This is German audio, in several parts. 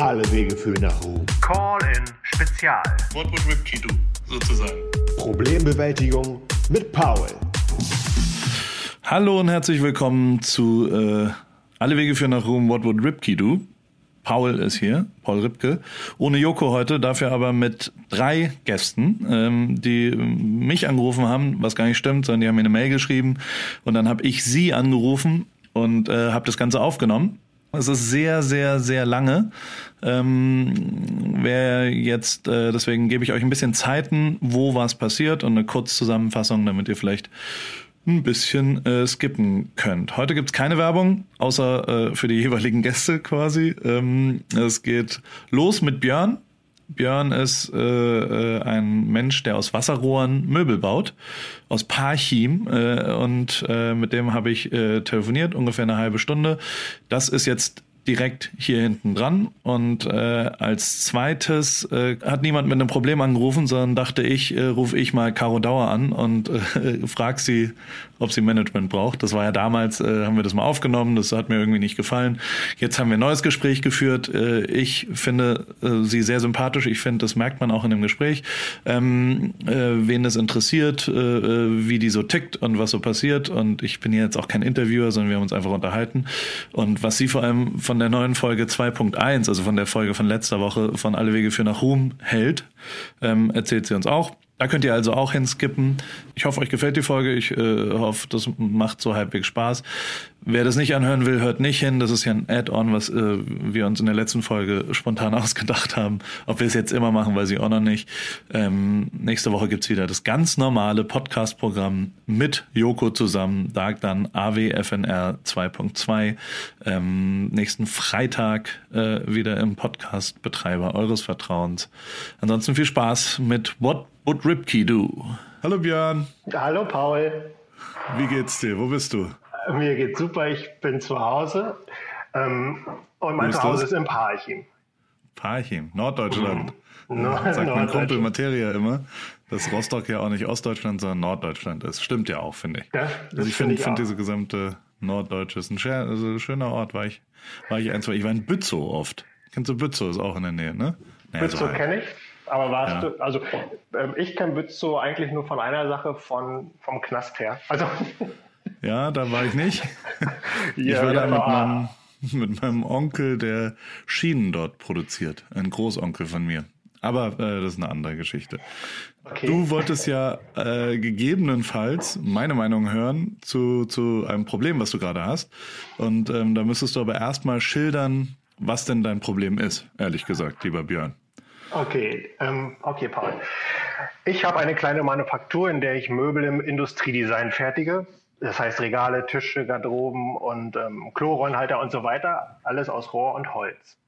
Alle Wege führen nach Ruhm. Call-in Spezial. What would Ripkey do, sozusagen? Problembewältigung mit Paul. Hallo und herzlich willkommen zu äh, Alle Wege führen nach Ruhm, What would Ripkey do? Paul ist hier, Paul Ripke. Ohne Joko heute, dafür aber mit drei Gästen, ähm, die mich angerufen haben, was gar nicht stimmt, sondern die haben mir eine Mail geschrieben und dann habe ich sie angerufen und äh, habe das Ganze aufgenommen. Es ist sehr, sehr, sehr lange. Ähm, wer jetzt, äh, deswegen gebe ich euch ein bisschen Zeiten, wo was passiert und eine Kurzzusammenfassung, damit ihr vielleicht ein bisschen äh, skippen könnt. Heute gibt's keine Werbung, außer äh, für die jeweiligen Gäste quasi. Ähm, es geht los mit Björn. Björn ist äh, äh, ein Mensch, der aus Wasserrohren Möbel baut, aus Parchim. Äh, und äh, mit dem habe ich äh, telefoniert, ungefähr eine halbe Stunde. Das ist jetzt direkt hier hinten dran. Und äh, als zweites äh, hat niemand mit einem Problem angerufen, sondern dachte ich, äh, rufe ich mal Caro Dauer an und äh, frag sie, ob sie Management braucht. Das war ja damals, äh, haben wir das mal aufgenommen, das hat mir irgendwie nicht gefallen. Jetzt haben wir ein neues Gespräch geführt. Äh, ich finde äh, sie sehr sympathisch. Ich finde, das merkt man auch in dem Gespräch. Ähm, äh, wen das interessiert, äh, äh, wie die so tickt und was so passiert. Und ich bin jetzt auch kein Interviewer, sondern wir haben uns einfach unterhalten. Und was sie vor allem von der neuen Folge 2.1, also von der Folge von letzter Woche von Alle Wege für nach Ruhm hält, ähm, erzählt sie uns auch. Da könnt ihr also auch hinskippen. Ich hoffe, euch gefällt die Folge. Ich äh, hoffe, das macht so halbwegs Spaß. Wer das nicht anhören will, hört nicht hin. Das ist ja ein Add-on, was äh, wir uns in der letzten Folge spontan ausgedacht haben. Ob wir es jetzt immer machen, weiß ich auch noch nicht. Ähm, nächste Woche gibt's wieder das ganz normale Podcast-Programm mit Joko zusammen. Da dann AWFNR 2.2. Ähm, nächsten Freitag äh, wieder im Podcast-Betreiber eures Vertrauens. Ansonsten viel Spaß mit What Would Ripkey Do? Hallo Björn. Hallo Paul. Wie geht's dir? Wo bist du? Mir geht's super. Ich bin zu Hause. Ähm, und mein Zuhause das? ist in Parchim. Parchim, Norddeutschland. Nord- Sagt mein. Kumpel Materia immer, dass Rostock ja auch nicht Ostdeutschland, sondern Norddeutschland ist. Stimmt ja auch, finde ich. Ja, das also ich finde finde ich find auch. diese gesamte Norddeutsche ist ein, schön, also ein schöner Ort. War ich, war ich ein, zwei. Ich war in Bützow oft. Kennst du Bützow? Ist auch in der Nähe, ne? Naja, Bützow halt. kenne ich. Aber warst Ja. du, also ähm, ich kenne Bützow eigentlich nur von einer Sache, von, vom Knast her. Also Ja, da war ich nicht. ich war da mit meinem, mit meinem Onkel, der Schienen dort produziert. Ein Großonkel von mir. Aber äh, das ist eine andere Geschichte. Okay. Du wolltest ja äh, gegebenenfalls meine Meinung hören zu, zu einem Problem, was du gerade hast. Und ähm, da müsstest du aber erstmal schildern, was denn dein Problem ist, ehrlich gesagt, lieber Björn. Okay, ähm, okay, Paul. Ich habe eine kleine Manufaktur, in der ich Möbel im Industriedesign fertige. Das heißt Regale, Tische, Garderoben und ähm, Klorollenhalter und so weiter. Alles aus Rohr und Holz.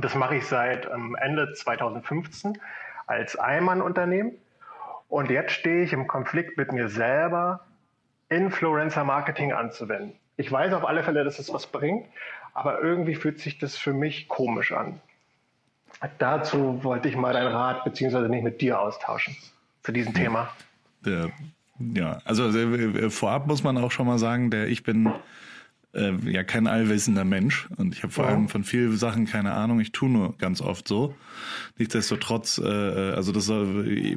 Das mache ich seit ähm, Ende 2015 als Einmannunternehmen. Und jetzt stehe ich im Konflikt mit mir selber, Influencer-Marketing anzuwenden. Ich weiß auf alle Fälle, dass es was bringt, aber irgendwie fühlt sich das für mich komisch an. Dazu wollte ich mal deinen Rat beziehungsweise nicht mit dir austauschen zu diesem Thema. Der, ja, also äh, vorab muss man auch schon mal sagen, der ich bin äh, ja kein allwissender Mensch und ich habe vor Ja. allem von vielen Sachen keine Ahnung. Ich tue nur ganz oft so. Nichtsdestotrotz, äh, also das ich,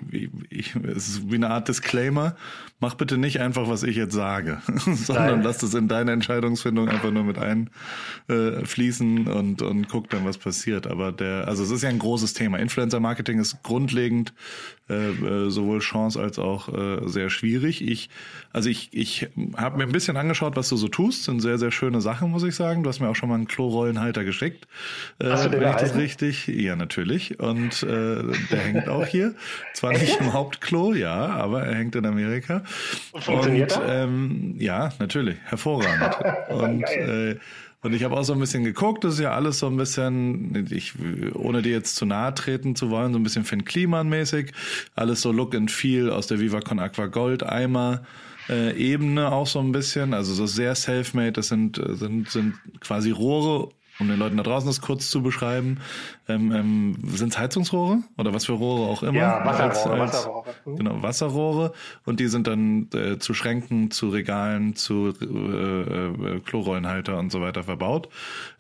ich, es ist wie eine Art Disclaimer. Mach bitte nicht einfach, was ich jetzt sage, sondern Nein. lass das in deine Entscheidungsfindung einfach nur mit einfließen äh, fließen und und guck dann, was passiert. Aber der, also es ist ja ein großes Thema. Influencer-Marketing ist grundlegend äh, äh, sowohl Chance als auch äh, sehr schwierig. Ich, also ich, ich habe mir ein bisschen angeschaut, was du so tust. Sind sehr, sehr schöne Sachen, muss ich sagen. Du hast mir auch schon mal einen Klorollenhalter geschickt. Äh, Hast du den wenn ich das richtig? Ja, natürlich. Und äh, der hängt auch hier. Zwar nicht im Hauptklo, ja, aber er hängt in Amerika. Und funktioniert und, er? ähm, ja, natürlich. Hervorragend. und äh, und ich habe auch so ein bisschen geguckt, das ist ja alles so ein bisschen, ich, ohne dir jetzt zu nahe treten zu wollen, so ein bisschen Finn Kliman-mäßig. Alles so Look and Feel aus der Viva Con Aqua Gold Eimer äh, Ebene auch so ein bisschen. Also so sehr self-made. Das sind, äh, sind, sind quasi Rohre um den Leuten da draußen das kurz zu beschreiben, ähm, ähm, sind es Heizungsrohre oder was für Rohre auch immer? Ja, Wasserrohre. Als, als, Wasserrohre. Mhm. Genau, Wasserrohre und die sind dann äh, zu Schränken, zu Regalen, zu äh, äh, Klorollenhalter und so weiter verbaut.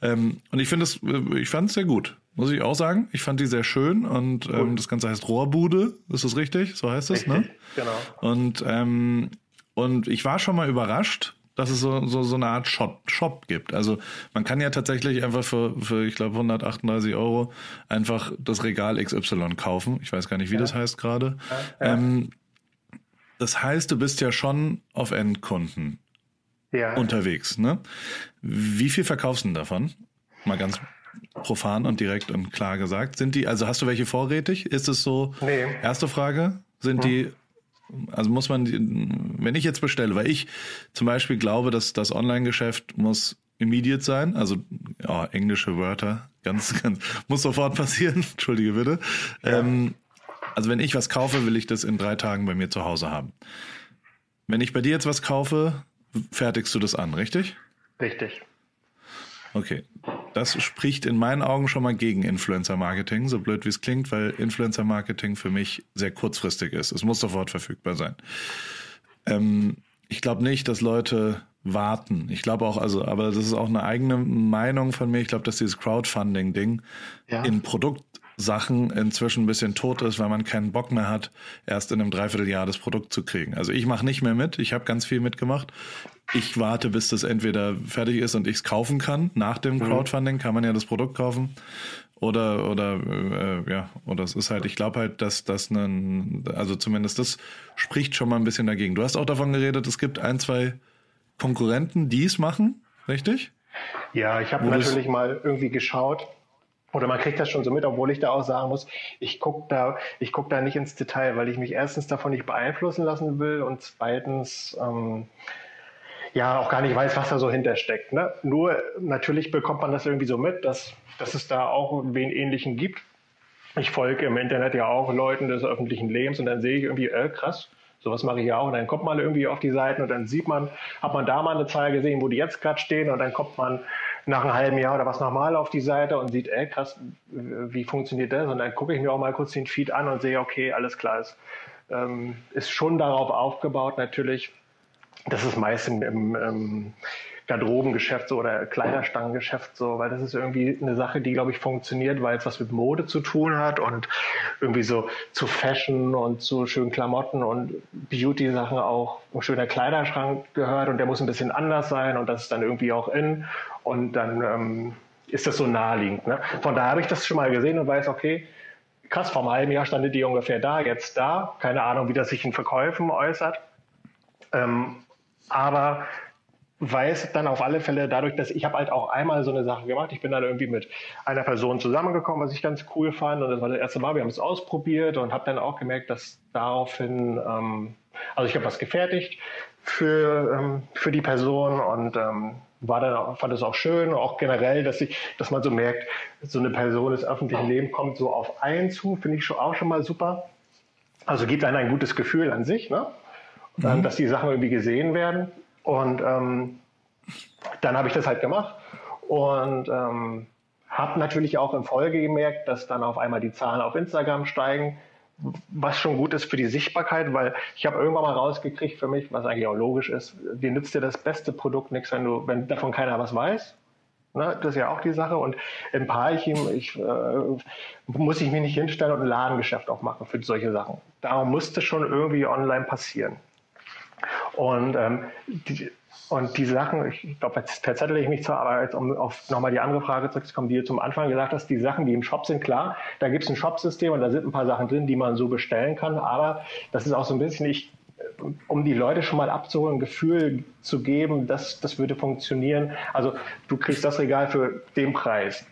Ähm, und ich finde es, äh, ich fand es sehr gut. Muss ich auch sagen. Ich fand die sehr schön und ähm, das Ganze heißt Rohrbude. Ist das richtig? So heißt es, ne? Genau. Und, ähm, und ich war schon mal überrascht, dass es so, so, so eine Art Shop, Shop gibt. Also man kann ja tatsächlich einfach für, für ich glaube, 138 Euro einfach das Regal XY kaufen. Ich weiß gar nicht, wie das heißt gerade. Ja. Ähm, das heißt, du bist ja schon auf Endkunden Ja. unterwegs. Ne? Wie viel verkaufst du denn davon? Mal ganz profan und direkt und klar gesagt. Sind die, also hast du welche vorrätig? Ist es so? Nee. Erste Frage, sind die, also muss man, wenn ich jetzt bestelle, weil ich zum Beispiel glaube, dass das Online-Geschäft muss immediate sein, also ja, englische Wörter, ganz, ganz, muss sofort passieren, entschuldige bitte. Ähm, also wenn ich was kaufe, will ich das in drei Tagen bei mir zu Hause haben. Wenn ich bei dir jetzt was kaufe, fertigst du das an, richtig? Richtig. Okay. Das spricht in meinen Augen schon mal gegen Influencer-Marketing, so blöd wie es klingt, weil Influencer-Marketing für mich sehr kurzfristig ist. Es muss sofort verfügbar sein. Ähm, ich glaube nicht, dass Leute warten. Ich glaube auch, also, aber das ist auch eine eigene Meinung von mir. Ich glaube, dass dieses Crowdfunding-Ding Ja. in Produktsachen inzwischen ein bisschen tot ist, weil man keinen Bock mehr hat, erst in einem Dreivierteljahr das Produkt zu kriegen. Also ich mache nicht mehr mit. Ich habe ganz viel mitgemacht. Ich warte, bis das entweder fertig ist und ich es kaufen kann. Nach dem Crowdfunding kann man ja das Produkt kaufen. Oder, oder, äh, ja, oder es ist halt, ich glaube halt, dass das ein, also zumindest das spricht schon mal ein bisschen dagegen. Du hast auch davon geredet, es gibt ein, zwei Konkurrenten, die es machen, richtig? Ja, ich habe natürlich mal irgendwie geschaut. Oder man kriegt das schon so mit, obwohl ich da auch sagen muss, ich gucke da, ich guck da nicht ins Detail, weil ich mich erstens davon nicht beeinflussen lassen will und zweitens ähm, ja auch gar nicht weiß, was da so hintersteckt. Ne? Nur natürlich bekommt man das irgendwie so mit, dass, dass es da auch wen Ähnlichen gibt. Ich folge im Internet ja auch Leuten des öffentlichen Lebens und dann sehe ich irgendwie, äh, krass, sowas mache ich ja auch. Und dann kommt man irgendwie auf die Seiten und dann sieht man, hat man da mal eine Zahl gesehen, wo die jetzt gerade stehen und dann kommt man nach einem halben Jahr oder was nochmal auf die Seite und sieht, ey, krass, wie funktioniert das? Und dann gucke ich mir auch mal kurz den Feed an und sehe, okay, alles klar, ist, ähm, ist schon darauf aufgebaut natürlich, das ist meist im, im ähm, Garderobengeschäft so oder Kleiderstangengeschäft so, weil das ist irgendwie eine Sache, die, glaube ich, funktioniert, weil es was mit Mode zu tun hat und irgendwie so zu Fashion und zu schönen Klamotten und Beauty-Sachen auch ein schöner Kleiderschrank gehört und der muss ein bisschen anders sein und das ist dann irgendwie auch in und dann ähm, ist das so naheliegend. Ne? Von daher habe ich das schon mal gesehen und weiß, okay, krass, vor einem halben Jahr standet die ungefähr da, jetzt da. Keine Ahnung, wie das sich in Verkäufen äußert. Ähm, aber weiß dann auf alle Fälle dadurch, dass ich habe halt auch einmal so eine Sache gemacht. Ich bin dann irgendwie mit einer Person zusammengekommen, was ich ganz cool fand. Und das war das erste Mal, wir haben es ausprobiert und habe dann auch gemerkt, dass daraufhin, ähm, also ich habe was gefertigt für, ähm, für die Person und ähm, war dann auch, fand es auch schön, auch generell, dass ich, dass man so merkt, so eine Person des öffentlichen Lebens kommt so auf einen zu, finde ich schon auch schon mal super. Also gibt einem ein gutes Gefühl an sich, ne? Ähm, dass die Sachen irgendwie gesehen werden. Und ähm, dann habe ich das halt gemacht und ähm, habe natürlich auch in Folge gemerkt, dass dann auf einmal die Zahlen auf Instagram steigen, was schon gut ist für die Sichtbarkeit, weil ich habe irgendwann mal rausgekriegt für mich, was eigentlich auch logisch ist, dir nützt dir das beste Produkt nichts, wenn du, wenn davon keiner was weiß. Ne, das ist ja auch die Sache. Und im Parchim ich, äh, muss ich mich nicht hinstellen und ein Ladengeschäft aufmachen für solche Sachen. Darum musste schon irgendwie online passieren. Und, ähm, die, und die Sachen, ich glaube, jetzt verzettel ich mich zwar, aber jetzt, um auf nochmal die andere Frage zurückzukommen, die du zum Anfang gesagt hast, die Sachen, die im Shop sind, klar, da gibt es ein Shopsystem und da sind ein paar Sachen drin, die man so bestellen kann, aber das ist auch so ein bisschen, ich, um die Leute schon mal abzuholen, ein Gefühl zu geben, dass das würde funktionieren. Also du kriegst das Regal für den Preis.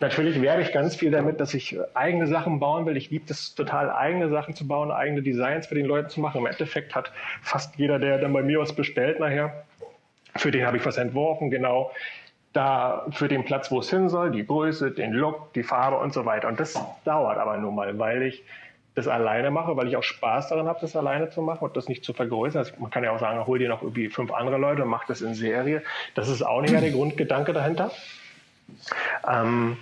Natürlich werbe ich ganz viel damit, dass ich eigene Sachen bauen will. Ich liebe es total, eigene Sachen zu bauen, eigene Designs für den Leuten zu machen. Im Endeffekt hat fast jeder, der dann bei mir was bestellt nachher, für den habe ich was entworfen, genau da für den Platz, wo es hin soll, die Größe, den Look, die Farbe und so weiter. Und das dauert aber nun mal, weil ich das alleine mache, weil ich auch Spaß daran habe, das alleine zu machen und das nicht zu vergrößern. Also man kann ja auch sagen, hol dir noch irgendwie fünf andere Leute und mach das in Serie. Das ist auch nicht mehr der Grundgedanke dahinter. Ähm,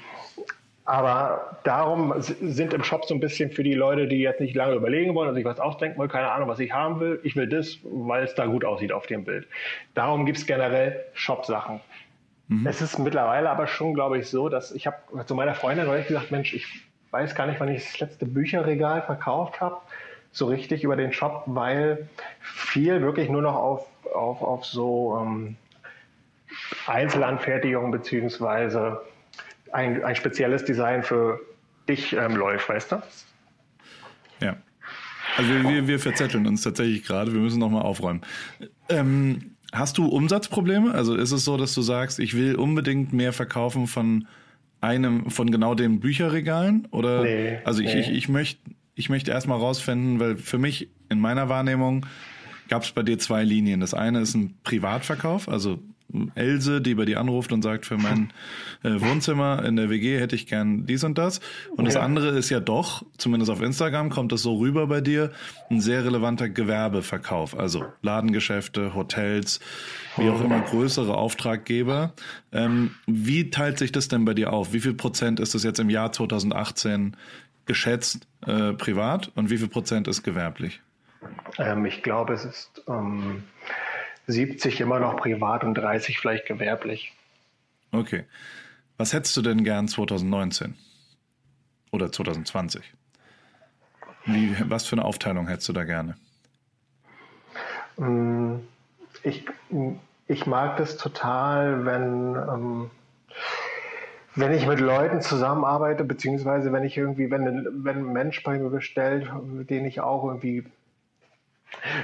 aber darum sind im Shop so ein bisschen für die Leute, die jetzt nicht lange überlegen wollen und sich was ausdenken wollen, keine Ahnung, was ich haben will. Ich will das, weil es da gut aussieht auf dem Bild. Darum gibt es generell Shop-Sachen. Mhm. Es ist mittlerweile aber schon, glaube ich, so, dass ich habe zu meiner Freundin neulich gesagt, Mensch, ich weiß gar nicht, wann ich das letzte Bücherregal verkauft habe, so richtig über den Shop, weil viel wirklich nur noch auf, auf, auf so ähm, Einzelanfertigung beziehungsweise ein, ein spezielles Design für dich ähm, läuft, weißt du? Ja. Also wir, wir verzetteln uns tatsächlich gerade, wir müssen nochmal aufräumen. Ähm, hast du Umsatzprobleme? Also ist es so, dass du sagst, ich will unbedingt mehr verkaufen von einem, von genau den Bücherregalen? Oder nee, also ich, nee. ich, ich möchte ich möchte erstmal rausfinden, weil für mich in meiner Wahrnehmung gab es bei dir zwei Linien. Das eine ist ein Privatverkauf, also Else, die bei dir anruft und sagt, für mein äh, Wohnzimmer in der WG hätte ich gern dies und das. Und ja. das andere ist ja doch, zumindest auf Instagram kommt das so rüber bei dir, ein sehr relevanter Gewerbeverkauf. Also Ladengeschäfte, Hotels, wie auch immer größere Auftraggeber. Ähm, wie teilt sich das denn bei dir auf? Wie viel Prozent ist das jetzt im Jahr 2018 geschätzt äh, privat und wie viel Prozent ist gewerblich? Ähm, ich glaube, es ist ähm, 70 immer noch privat und 30 vielleicht gewerblich. Okay. Was hättest du denn gern 2019? Oder 2020? Wie, was für eine Aufteilung hättest du da gerne? Mm, ich, ich mag das total, wenn, ähm, wenn ich mit Leuten zusammenarbeite, beziehungsweise wenn ich irgendwie, wenn, wenn ein Mensch bei mir bestellt, dem ich auch irgendwie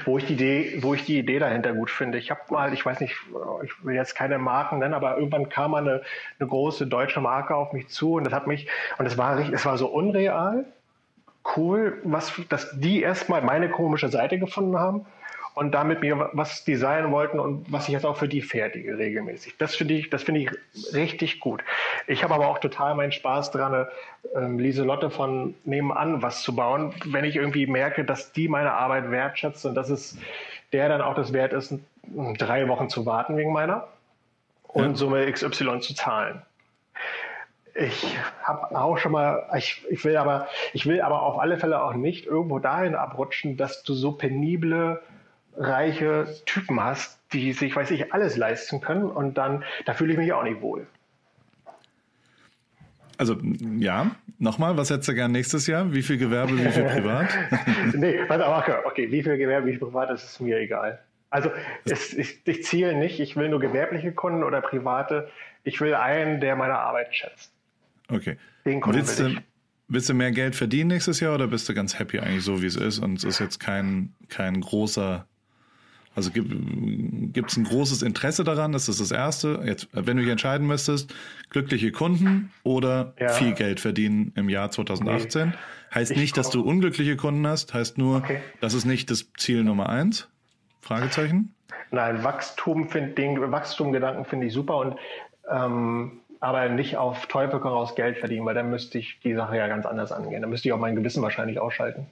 wo ich die Idee, wo ich die Idee dahinter gut finde. Ich habe mal, ich weiß nicht, ich will jetzt keine Marken nennen, aber irgendwann kam mal eine, eine große deutsche Marke auf mich zu und das hat mich, und es war es war so unreal, cool, was, dass die erstmal meine komische Seite gefunden haben und damit mir was designen wollten und was ich jetzt auch für die fertige regelmäßig. Das finde ich, das finde ich richtig gut. Ich habe aber auch total meinen Spaß dran, ähm, Lieselotte von nebenan was zu bauen, wenn ich irgendwie merke, dass die meine Arbeit wertschätzt und dass es der dann auch das wert ist, drei Wochen zu warten wegen meiner und ja. Summe XY zu zahlen. Ich habe auch schon mal, ich, ich will aber, ich will aber auf alle Fälle auch nicht irgendwo dahin abrutschen, dass du so penible reiche Typen hast, die sich, weiß ich, alles leisten können und dann, da fühle ich mich auch nicht wohl. Also ja, nochmal, was hättest du gern nächstes Jahr? Wie viel Gewerbe, wie viel privat? nee, warte, okay, okay, wie viel Gewerbe, wie viel privat, das ist mir egal. Also es, ich, ich ziele nicht, ich will nur gewerbliche Kunden oder private. Ich will einen, der meine Arbeit schätzt. Okay. Den Kunden willst, will. Du, willst du mehr Geld verdienen nächstes Jahr oder bist du ganz happy eigentlich so, wie es ist und es ist jetzt kein, kein großer also gibt es ein großes Interesse daran? Das ist das Erste. Jetzt, wenn du dich entscheiden müsstest, glückliche Kunden oder ja. viel Geld verdienen im Jahr 2018. Nee. Heißt ich nicht, dass du unglückliche Kunden hast, heißt nur, okay. das ist nicht das Ziel Nummer eins. Fragezeichen? Nein, Wachstum find, den Wachstumgedanken finde ich super und ähm, aber nicht auf Teufel komm raus Geld verdienen, weil dann müsste ich die Sache ja ganz anders angehen. Dann müsste ich auch mein Gewissen wahrscheinlich ausschalten.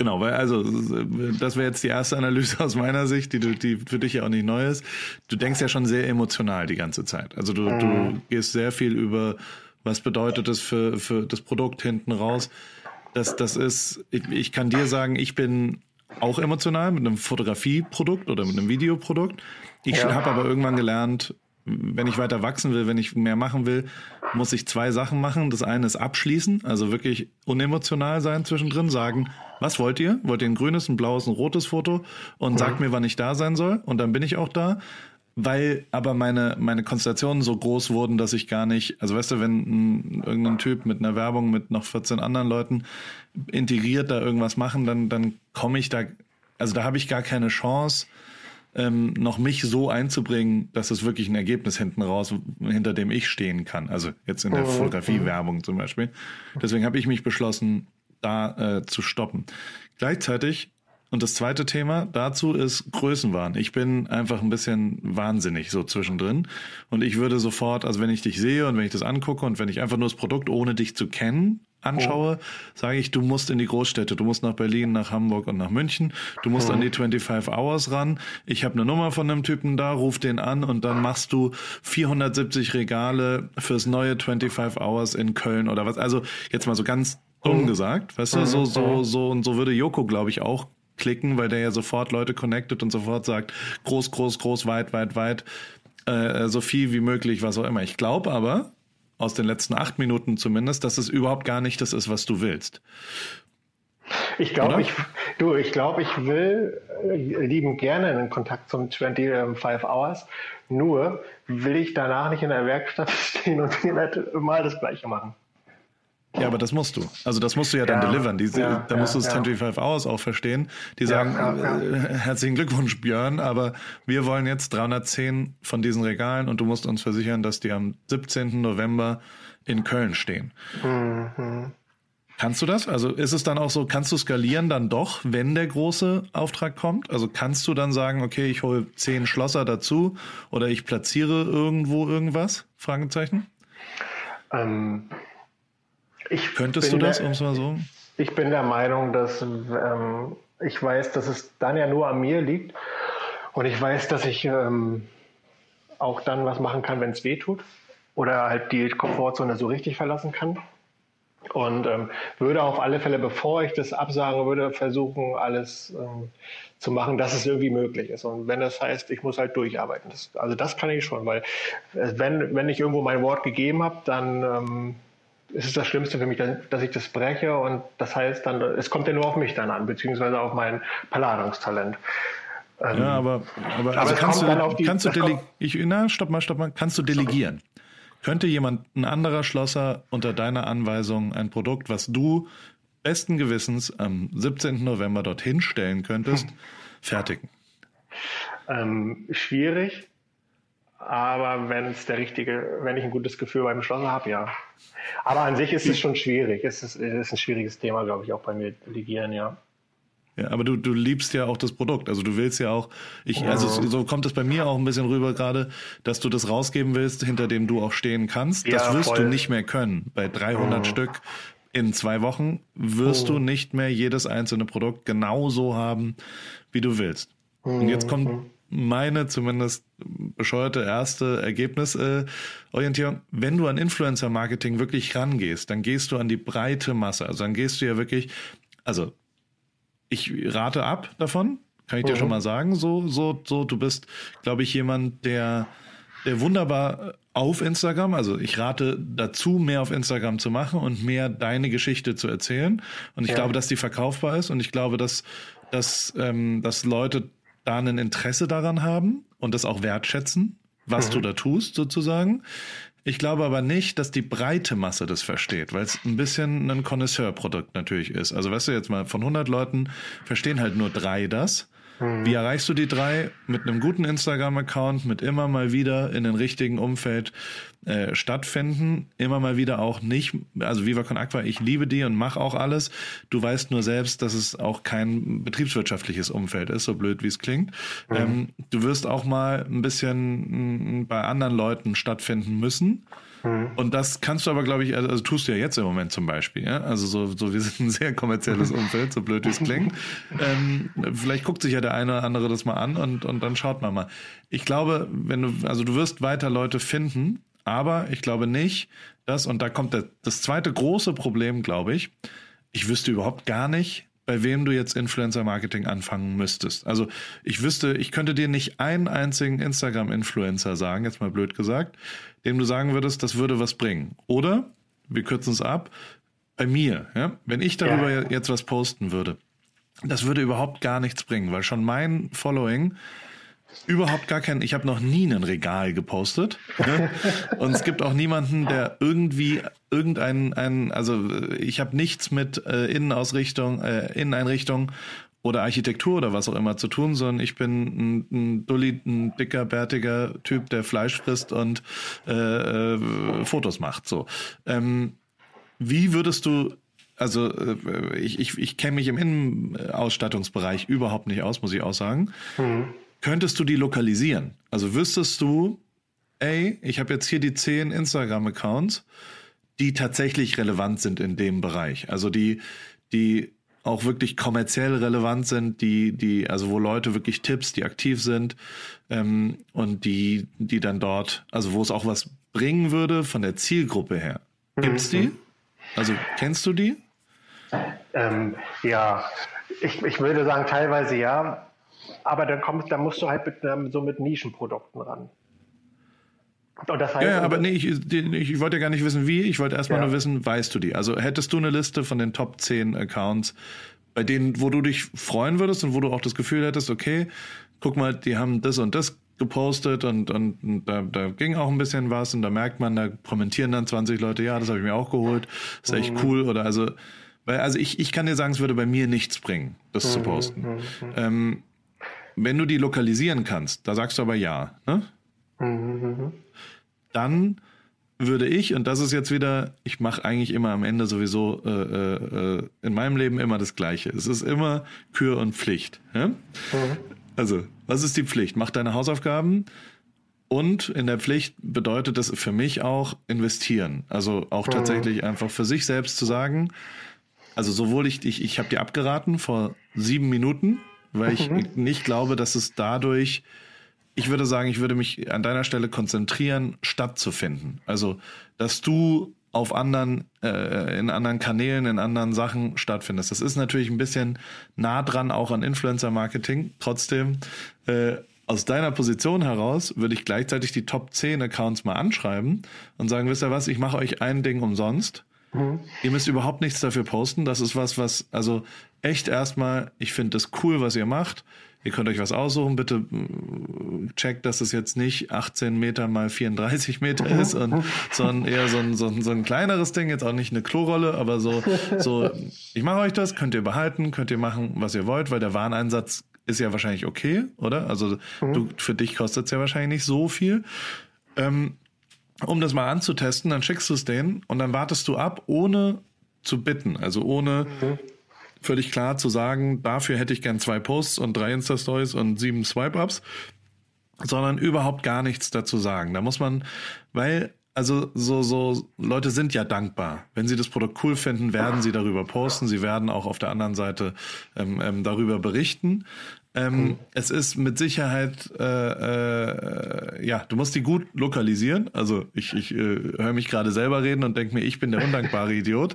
Genau, weil also das wäre jetzt die erste Analyse aus meiner Sicht, die, die für dich ja auch nicht neu ist. Du denkst ja schon sehr emotional die ganze Zeit. Also du, du mhm. gehst sehr viel über, was bedeutet das für, für das Produkt hinten raus. Das, das ist, ich, ich kann dir sagen, ich bin auch emotional mit einem Fotografieprodukt oder mit einem Videoprodukt. Ich ja. habe aber irgendwann gelernt, wenn ich weiter wachsen will, wenn ich mehr machen will, muss ich zwei Sachen machen. Das eine ist abschließen, also wirklich unemotional sein zwischendrin, sagen, was wollt ihr? Wollt ihr ein grünes, ein blaues, ein rotes Foto? Und sagt mir, wann ich da sein soll. Und dann bin ich auch da. Weil aber meine, meine Konstellationen so groß wurden, dass ich gar nicht, also weißt du, wenn ein, irgendein Typ mit einer Werbung mit noch 14 anderen Leuten integriert da irgendwas machen, dann, dann komme ich da, also da habe ich gar keine Chance, ähm, noch mich so einzubringen, dass es wirklich ein Ergebnis hinten raus, hinter dem ich stehen kann. Also jetzt in der mhm. Fotografie-Werbung zum Beispiel. Deswegen habe ich mich beschlossen, da äh, zu stoppen. Gleichzeitig und das zweite Thema dazu ist Größenwahn. Ich bin einfach ein bisschen wahnsinnig so zwischendrin. Und ich würde sofort, also wenn ich dich sehe und wenn ich das angucke und wenn ich einfach nur das Produkt ohne dich zu kennen anschaue, sage ich, du musst in die Großstädte, du musst nach Berlin, nach Hamburg und nach München, du musst an die 25 Hours ran. Ich habe eine Nummer von einem Typen da, ruf den an und dann machst du 470 Regale fürs neue 25 Hours in Köln oder was. Also jetzt mal so ganz dumm gesagt, weißt du, so so so und so würde Joko, glaube ich, auch klicken, weil der ja sofort Leute connectet und sofort sagt, groß, groß, groß, weit, weit, weit, äh, so viel wie möglich, was auch immer. Ich glaube aber, aus den letzten acht Minuten zumindest, dass es überhaupt gar nicht das ist, was du willst. Ich glaube, ich, du, ich glaube, ich will äh, lieben gerne einen Kontakt zum 25 Hours. Nur will ich danach nicht in der Werkstatt stehen und mal das Gleiche machen. Ja, aber das musst du. Also das musst du ja dann ja, delivern. Diese, ja, da musst ja, du das 25 Hours auch verstehen. Die sagen, äh, herzlichen Glückwunsch, Björn, aber wir wollen jetzt 310 von diesen Regalen und du musst uns versichern, dass die am 17. November in Köln stehen. Mhm. Kannst du das? Also ist es dann auch so, kannst du skalieren dann doch, wenn der große Auftrag kommt? Also kannst du dann sagen, okay, ich hole zehn Schlosser dazu oder ich platziere irgendwo irgendwas? Fragezeichen? Ähm ich Könntest du das, um es mal so? Ich bin der Meinung, dass ähm, ich weiß, dass es dann ja nur an mir liegt. Und ich weiß, dass ich ähm, auch dann was machen kann, wenn es weh tut. Oder halt die Komfortzone so richtig verlassen kann. Und ähm, würde auf alle Fälle, bevor ich das absage, würde versuchen, alles ähm, zu machen, dass es irgendwie möglich ist. Und wenn das heißt, ich muss halt durcharbeiten. Das, also das kann ich schon, weil äh, wenn, wenn ich irgendwo mein Wort gegeben habe, dann ähm, ist es das Schlimmste für mich, dass ich das breche und das heißt dann, es kommt ja nur auf mich dann an, beziehungsweise auf mein Paladungstalent. Ähm, ja, aber, aber, aber also kannst du, die, kannst du delegieren? Ich, na, stopp mal, stopp mal. Kannst du delegieren? Könnte jemand, ein anderer Schlosser unter deiner Anweisung ein Produkt, was du besten Gewissens am 17. November dorthin stellen könntest, hm. fertigen? Ähm, schwierig, aber wenn es der richtige, wenn ich ein gutes Gefühl beim Schlosser habe, ja. Aber an sich ist es schon schwierig. Es ist, es ist ein schwieriges Thema, glaube ich, auch bei mir Delegieren, ja. Ja, aber du, du liebst ja auch das Produkt. Also du willst ja auch, ich, also so kommt es bei mir auch ein bisschen rüber gerade, dass du das rausgeben willst, hinter dem du auch stehen kannst. Ja, das wirst voll. du nicht mehr können. Bei 300 oh. Stück in zwei Wochen wirst oh. du nicht mehr jedes einzelne Produkt genauso haben, wie du willst. Und jetzt kommt mhm meine zumindest bescheuerte erste Ergebnisorientierung. Äh, Wenn du an Influencer-Marketing wirklich rangehst, dann gehst du an die breite Masse. Also dann gehst du ja wirklich, also ich rate ab davon, kann ich dir mhm. schon mal sagen. So, so, so, du bist, glaube ich, jemand, der, der wunderbar auf Instagram, also ich rate dazu, mehr auf Instagram zu machen und mehr deine Geschichte zu erzählen. Und ich ja. glaube, dass die verkaufbar ist und ich glaube, dass, dass, ähm, dass Leute da ein Interesse daran haben und das auch wertschätzen, was mhm. du da tust, sozusagen. Ich glaube aber nicht, dass die breite Masse das versteht, weil es ein bisschen ein Connoisseur-Produkt natürlich ist. Also weißt du jetzt mal, von 100 Leuten verstehen halt nur drei das. Mhm. Wie erreichst du die drei? Mit einem guten Instagram-Account, mit immer mal wieder in den richtigen Umfeld äh, stattfinden. Immer mal wieder auch nicht. Also Viva Con Aqua, ich liebe die und mache auch alles. Du weißt nur selbst, dass es auch kein betriebswirtschaftliches Umfeld ist, so blöd wie es klingt. Mhm. Ähm, du wirst auch mal ein bisschen bei anderen Leuten stattfinden müssen. Mhm. Und das kannst du aber, glaube ich, also, also tust du ja jetzt im Moment zum Beispiel. Ja? Also so, so, wir sind ein sehr kommerzielles Umfeld, so blöd wie es klingt. Ähm, vielleicht guckt sich ja der eine oder andere das mal an und, und dann schaut man mal. Ich glaube, wenn du, also du wirst weiter Leute finden, aber ich glaube nicht, dass, und da kommt der, das zweite große Problem, glaube ich, ich wüsste überhaupt gar nicht, bei wem du jetzt Influencer-Marketing anfangen müsstest. Also ich wüsste, ich könnte dir nicht einen einzigen Instagram-Influencer sagen, jetzt mal blöd gesagt, dem du sagen würdest, das würde was bringen. Oder, wir kürzen es ab, bei mir, ja, wenn ich darüber ja. jetzt was posten würde, das würde überhaupt gar nichts bringen, weil schon mein Following überhaupt gar kein, ich habe noch nie ein Regal gepostet. Ne? Und es gibt auch niemanden, der irgendwie irgendeinen, ein, also ich habe nichts mit äh, Innenausrichtung, äh, Inneneinrichtung oder Architektur oder was auch immer zu tun, sondern ich bin ein, ein Dulli, ein dicker, bärtiger Typ, der Fleisch frisst und äh, äh, Fotos macht. So. Ähm, wie würdest du also äh, ich, ich, ich kenne mich im Innenausstattungsbereich überhaupt nicht aus, muss ich auch sagen. Mhm. Könntest du die lokalisieren? Also wüsstest du, ey, ich habe jetzt hier die zehn Instagram-Accounts, die tatsächlich relevant sind in dem Bereich. Also die, die auch wirklich kommerziell relevant sind, die, die, also wo Leute wirklich Tipps, die aktiv sind ähm, und die, die dann dort, also wo es auch was bringen würde von der Zielgruppe her. Gibt's die? Also kennst du die? Ähm, ja, ich, ich würde sagen, teilweise ja, aber dann kommst, dann musst du halt mit, ähm, so mit Nischenprodukten ran. Und das heißt, ja, ja aber nee, ich, ich, wollte ja gar nicht wissen, wie. Ich wollte erstmal ja. nur wissen, weißt du die? Also hättest du eine Liste von den Top 10 Accounts, bei denen, wo du dich freuen würdest und wo du auch das Gefühl hättest, okay, guck mal, die haben das und das gepostet und, und, und da, da ging auch ein bisschen was und da merkt man, da kommentieren dann 20 Leute, ja, das habe ich mir auch geholt, ist echt mhm. cool oder also, weil, also ich, ich kann dir sagen, es würde bei mir nichts bringen, das mhm. zu posten. Mhm. Ähm, wenn du die lokalisieren kannst, da sagst du aber ja, ne? Mhm dann würde ich, und das ist jetzt wieder, ich mache eigentlich immer am Ende sowieso äh, äh, in meinem Leben immer das Gleiche. Es ist immer Kür und Pflicht. Ja? Mhm. Also, was ist die Pflicht? Mach deine Hausaufgaben. Und in der Pflicht bedeutet das für mich auch investieren. Also auch mhm. tatsächlich einfach für sich selbst zu sagen, also sowohl ich, ich, ich habe dir abgeraten vor sieben Minuten, weil ich mhm. nicht glaube, dass es dadurch ich würde sagen, ich würde mich an deiner Stelle konzentrieren, stattzufinden. Also, dass du auf anderen, äh, in anderen Kanälen, in anderen Sachen stattfindest. Das ist natürlich ein bisschen nah dran auch an Influencer-Marketing. Trotzdem, äh, aus deiner Position heraus würde ich gleichzeitig die Top 10 Accounts mal anschreiben und sagen, wisst ihr was, ich mache euch ein Ding umsonst. Mhm. Ihr müsst überhaupt nichts dafür posten. Das ist was, was, also echt erstmal, ich finde das cool, was ihr macht. Ihr könnt euch was aussuchen. Bitte äh, checkt, dass es jetzt nicht 18 Meter mal 34 Meter mhm. ist, und, sondern eher so ein, so, ein, so ein kleineres Ding. Jetzt auch nicht eine Klorolle, aber so, so ich mache euch das, könnt ihr behalten, könnt ihr machen, was ihr wollt, weil der Wareneinsatz ist ja wahrscheinlich okay, oder? Also mhm. du, für dich kostet es ja wahrscheinlich nicht so viel. Ähm, um das mal anzutesten, dann schickst du es denen und dann wartest du ab, ohne zu bitten, also ohne mhm völlig klar zu sagen, dafür hätte ich gern zwei Posts und drei Insta-Stories und sieben Swipe-Ups, sondern überhaupt gar nichts dazu sagen. Da muss man, weil also so, so Leute sind ja dankbar. Wenn sie das Produkt cool finden, werden sie darüber posten. Sie werden auch auf der anderen Seite ähm, ähm, darüber berichten. Ähm, mhm. Es ist mit Sicherheit, äh, äh, ja, du musst die gut lokalisieren. Also ich, ich äh, höre mich gerade selber reden und denke mir, ich bin der undankbare Idiot.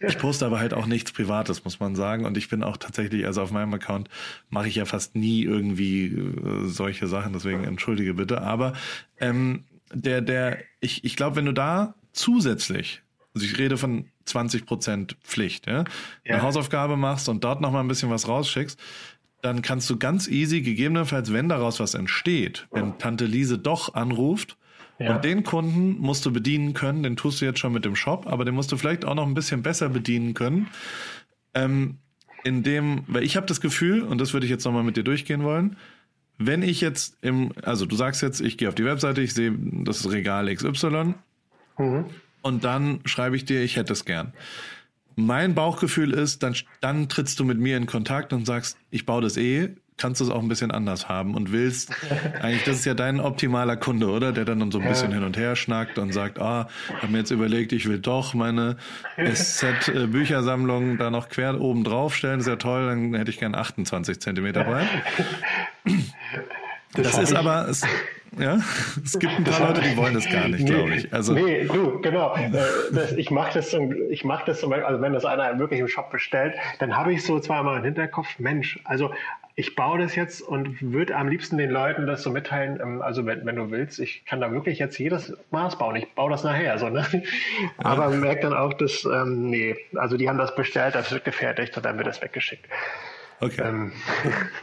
Ich poste aber halt auch nichts Privates, muss man sagen. Und ich bin auch tatsächlich, also auf meinem Account mache ich ja fast nie irgendwie äh, solche Sachen. Deswegen entschuldige bitte. Aber ähm, der, der, ich, ich glaube, wenn du da zusätzlich also ich rede von 20 Prozent Pflicht, ja? ja. eine Hausaufgabe machst und dort noch mal ein bisschen was rausschickst, dann kannst du ganz easy, gegebenenfalls, wenn daraus was entsteht, wenn Tante Lise doch anruft, ja. und den Kunden musst du bedienen können, den tust du jetzt schon mit dem Shop, aber den musst du vielleicht auch noch ein bisschen besser bedienen können. Ähm, in dem, weil ich habe das Gefühl, und das würde ich jetzt nochmal mit dir durchgehen wollen, wenn ich jetzt im, also du sagst jetzt, ich gehe auf die Webseite, ich sehe das Regal XY mhm. und dann schreibe ich dir, ich hätte es gern mein Bauchgefühl ist, dann, dann trittst du mit mir in Kontakt und sagst, ich baue das eh, kannst du es auch ein bisschen anders haben und willst, eigentlich, das ist ja dein optimaler Kunde, oder? Der dann so ein bisschen hin und her schnackt und sagt, ah, hab mir jetzt überlegt, ich will doch meine SZ-Büchersammlung da noch quer oben drauf stellen, ist ja toll, dann hätte ich gern 28 Zentimeter breit. Das, das ist aber, ja, es gibt ein paar Leute, die wollen das gar nicht, glaube ich. Also, nee, du, genau. Äh, das, ich mache das, ich mach das zum Beispiel, also wenn das einer wirklich im Shop bestellt, dann habe ich so zweimal im Hinterkopf, Mensch, also ich baue das jetzt und würde am liebsten den Leuten das so mitteilen, ähm, also wenn, wenn du willst, ich kann da wirklich jetzt jedes Maß bauen, ich baue das nachher, so, ne? Aber man merkt dann auch, dass, ähm, nee, also die haben das bestellt, das wird gefertigt und dann wird das weggeschickt. Okay. Ähm,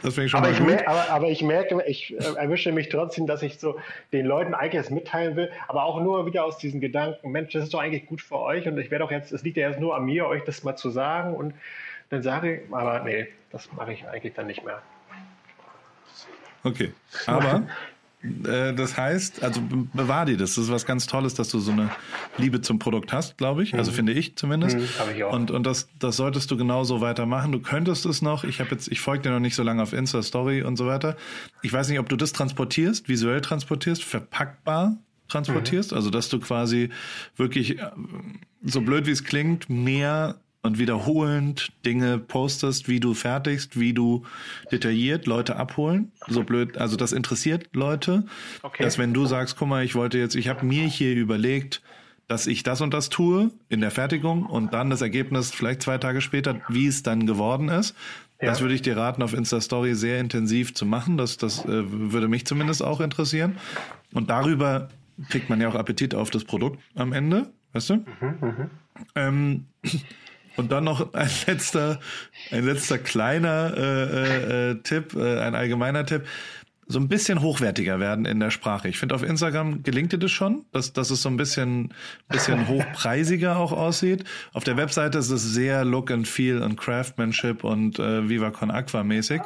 das ich schon aber, ich mer- aber, aber, ich merke, ich äh, erwische mich trotzdem, dass ich so den Leuten eigentlich das mitteilen will, aber auch nur wieder aus diesen Gedanken, Mensch, das ist doch eigentlich gut für euch und ich werde doch jetzt, es liegt ja jetzt nur an mir, euch das mal zu sagen und dann sage ich, aber nee, das mache ich eigentlich dann nicht mehr. Okay, aber das heißt, also bewahr dir das. Das ist was ganz Tolles, dass du so eine Liebe zum Produkt hast, glaube ich. Also mhm. finde ich zumindest. Mhm, ich auch. Und, und das, das solltest du genauso weitermachen. Du könntest es noch. Ich habe jetzt, ich folge dir noch nicht so lange auf Insta Story und so weiter. Ich weiß nicht, ob du das transportierst, visuell transportierst, verpackbar transportierst. Also dass du quasi wirklich, äh, so blöd wie es klingt, mehr und wiederholend Dinge postest, wie du fertigst, wie du detailliert Leute abholen. So blöd, also das interessiert Leute. Okay. Dass wenn du sagst, guck mal, ich wollte jetzt, ich habe mir hier überlegt, dass ich das und das tue in der Fertigung und dann das Ergebnis vielleicht zwei Tage später, wie es dann geworden ist. Ja. Das würde ich dir raten, auf Insta-Story sehr intensiv zu machen. Das, das äh, würde mich zumindest auch interessieren. Und darüber kriegt man ja auch Appetit auf das Produkt am Ende, weißt du? Ähm, und dann noch ein letzter, ein letzter kleiner äh, äh, äh, Tipp, äh, ein allgemeiner Tipp. So ein bisschen hochwertiger werden in der Sprache. Ich finde, auf Instagram gelingt dir das schon, dass, dass es so ein bisschen, bisschen hochpreisiger auch aussieht. Auf der Webseite ist es sehr Look and Feel und Craftsmanship und äh, Viva Con Aqua mäßig.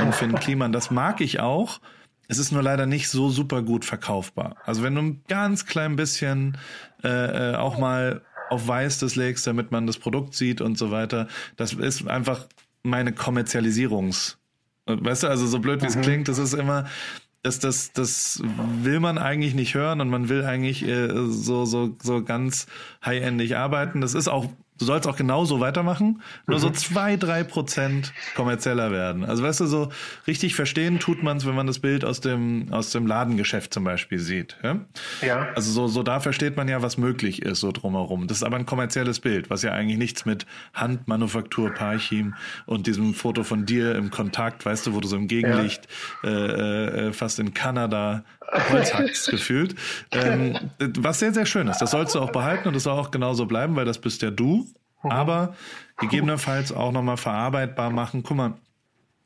Und Finn Kliman, das mag ich auch. Es ist nur leider nicht so super gut verkaufbar. Also wenn du ein ganz klein bisschen äh, äh, auch mal auf Weiß das legst, damit man das Produkt sieht und so weiter, das ist einfach meine Kommerzialisierungs. Weißt du, also so blöd wie es klingt, das ist immer, das, das, das will man eigentlich nicht hören und man will eigentlich äh, so, so, so ganz high-endig arbeiten. Das ist auch Du sollst auch genauso weitermachen, nur so zwei, drei Prozent kommerzieller werden. Also weißt du, so richtig verstehen tut man es, wenn man das Bild aus dem, aus dem Ladengeschäft zum Beispiel sieht. Ja? Ja. Also so, so da versteht man ja, was möglich ist, so drumherum. Das ist aber ein kommerzielles Bild, was ja eigentlich nichts mit Handmanufaktur, Parchim und diesem Foto von dir im Kontakt, weißt du, wo du so im Gegenlicht äh, äh, fast in Kanada Holz hackst gefühlt. Ähm, was sehr, sehr schön ist. Das sollst du auch behalten und das soll auch genauso bleiben, weil das bist ja du. Aber gegebenenfalls auch nochmal verarbeitbar machen. Guck mal,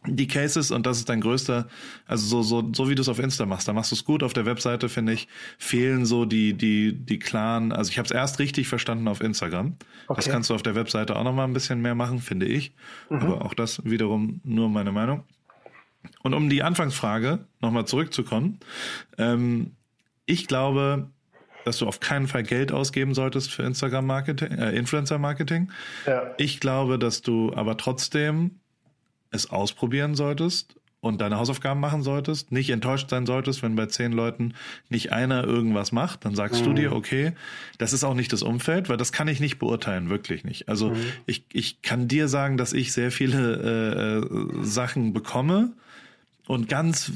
die Cases, und das ist dein größter, also so, so, so wie du es auf Insta machst, da machst du es gut. Auf der Webseite, finde ich, fehlen so die, die, die klaren, also ich habe es erst richtig verstanden auf Instagram. Das Okay. kannst du auf der Webseite auch nochmal ein bisschen mehr machen, finde ich. Aber auch das wiederum nur meine Meinung. Und um die Anfangsfrage nochmal zurückzukommen, ähm, ich glaube, dass du auf keinen Fall Geld ausgeben solltest für Instagram-Marketing, äh, Influencer-Marketing. Ja. Ich glaube, dass du aber trotzdem es ausprobieren solltest und deine Hausaufgaben machen solltest, nicht enttäuscht sein solltest, wenn bei zehn Leuten nicht einer irgendwas macht, dann sagst du dir, okay, das ist auch nicht das Umfeld, weil das kann ich nicht beurteilen, wirklich nicht. Also ich, ich kann dir sagen, dass ich sehr viele äh, äh, Sachen bekomme und ganz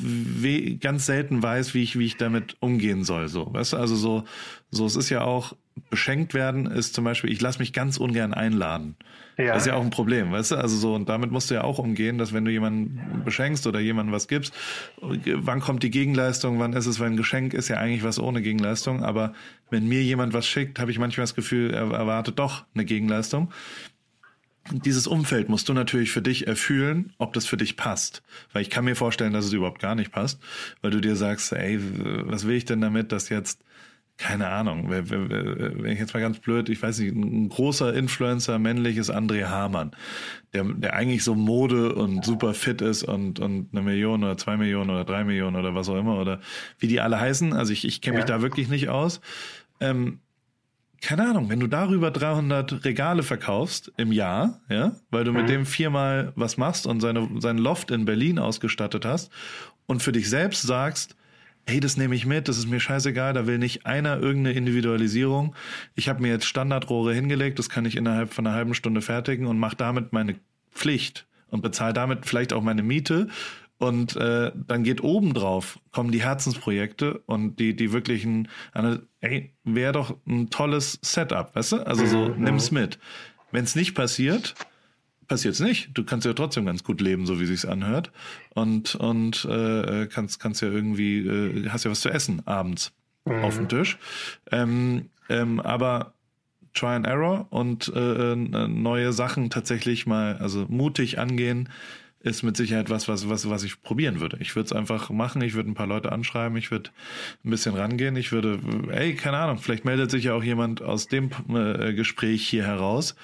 ganz selten weiß, wie ich wie ich damit umgehen soll. So, weißt du, also so so es ist ja auch beschenkt werden ist zum Beispiel, ich lasse mich ganz ungern einladen. Ja. Das ist ja auch ein Problem, weißt du? Also so, und damit musst du ja auch umgehen, dass wenn du jemanden beschenkst oder jemandem was gibst, wann kommt die Gegenleistung, wann ist es, weil ein Geschenk ist ja eigentlich was ohne Gegenleistung, aber wenn mir jemand was schickt, habe ich manchmal das Gefühl, er erwartet doch eine Gegenleistung. Dieses Umfeld musst du natürlich für dich erfühlen, ob das für dich passt. Weil ich kann mir vorstellen, dass es überhaupt gar nicht passt, weil du dir sagst, ey, was will ich denn damit, dass jetzt, keine Ahnung, wenn wenn ich jetzt mal ganz blöd, ich weiß nicht, ein großer Influencer, männlich ist André Hamann, der, der eigentlich so Mode und super fit ist und, und eine Million oder zwei Millionen oder drei Millionen oder was auch immer oder wie die alle heißen. Also ich, ich kenne mich Ja. da wirklich nicht aus. Ähm, keine Ahnung, wenn du darüber 300 Regale verkaufst im Jahr, ja, weil du mit dem viermal was machst und seine, sein Loft in Berlin ausgestattet hast und für dich selbst sagst, hey, das nehme ich mit, das ist mir scheißegal, da will nicht einer irgendeine Individualisierung. Ich habe mir jetzt Standardrohre hingelegt, das kann ich innerhalb von einer halben Stunde fertigen und mache damit meine Pflicht und bezahle damit vielleicht auch meine Miete. Und äh, dann geht obendrauf, kommen die Herzensprojekte und die, die wirklichen, ey, wäre doch ein tolles Setup, weißt du? Also so, nimm's mit. Wenn es nicht passiert, passiert's nicht. Du kannst ja trotzdem ganz gut leben, so wie sich's anhört. Und, und äh, kannst, kannst ja irgendwie, äh, hast ja was zu essen abends auf dem Tisch. Ähm, ähm, aber Try and Error und äh, äh, neue Sachen tatsächlich mal, also mutig angehen, ist mit Sicherheit was, was, was, was ich probieren würde. Ich würde es einfach machen, ich würde ein paar Leute anschreiben, ich würde ein bisschen rangehen, ich würde, ey, keine Ahnung, vielleicht meldet sich ja auch jemand aus dem äh, Gespräch hier heraus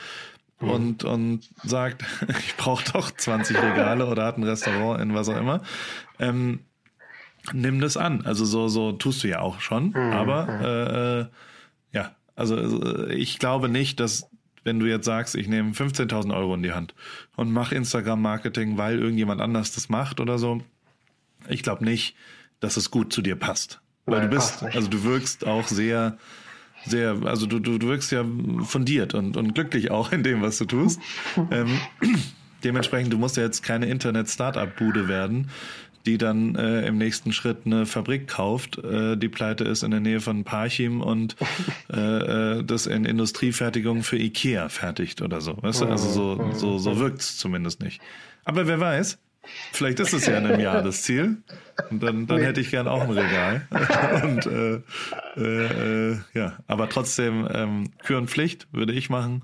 und, und sagt, ich brauche doch 20 Regale oder hat ein Restaurant in was auch immer. Ähm, nimm das an. Also so, so tust du ja auch schon. Aber äh, äh, ja, also äh, ich glaube nicht, dass wenn du jetzt sagst, ich nehme 15.000 Euro in die Hand und mache Instagram-Marketing, weil irgendjemand anders das macht oder so, ich glaube nicht, dass es gut zu dir passt. Weil Nein, du bist, also du wirkst auch sehr, sehr, also du, du, du wirkst ja fundiert und, und glücklich auch in dem, was du tust. ähm, dementsprechend, du musst ja jetzt keine Internet-Startup-Bude werden, die dann äh, im nächsten Schritt eine Fabrik kauft, äh, die pleite ist in der Nähe von Parchim und äh, äh, das in Industriefertigung für Ikea fertigt oder so. Weißt du? Also so, so, so wirkt's zumindest nicht. Aber wer weiß, vielleicht ist es ja in einem Jahr das Ziel. Und dann, dann hätte ich gern auch ein Regal. und äh, äh, äh, ja, aber trotzdem ähm, Kürenpflicht würde ich machen.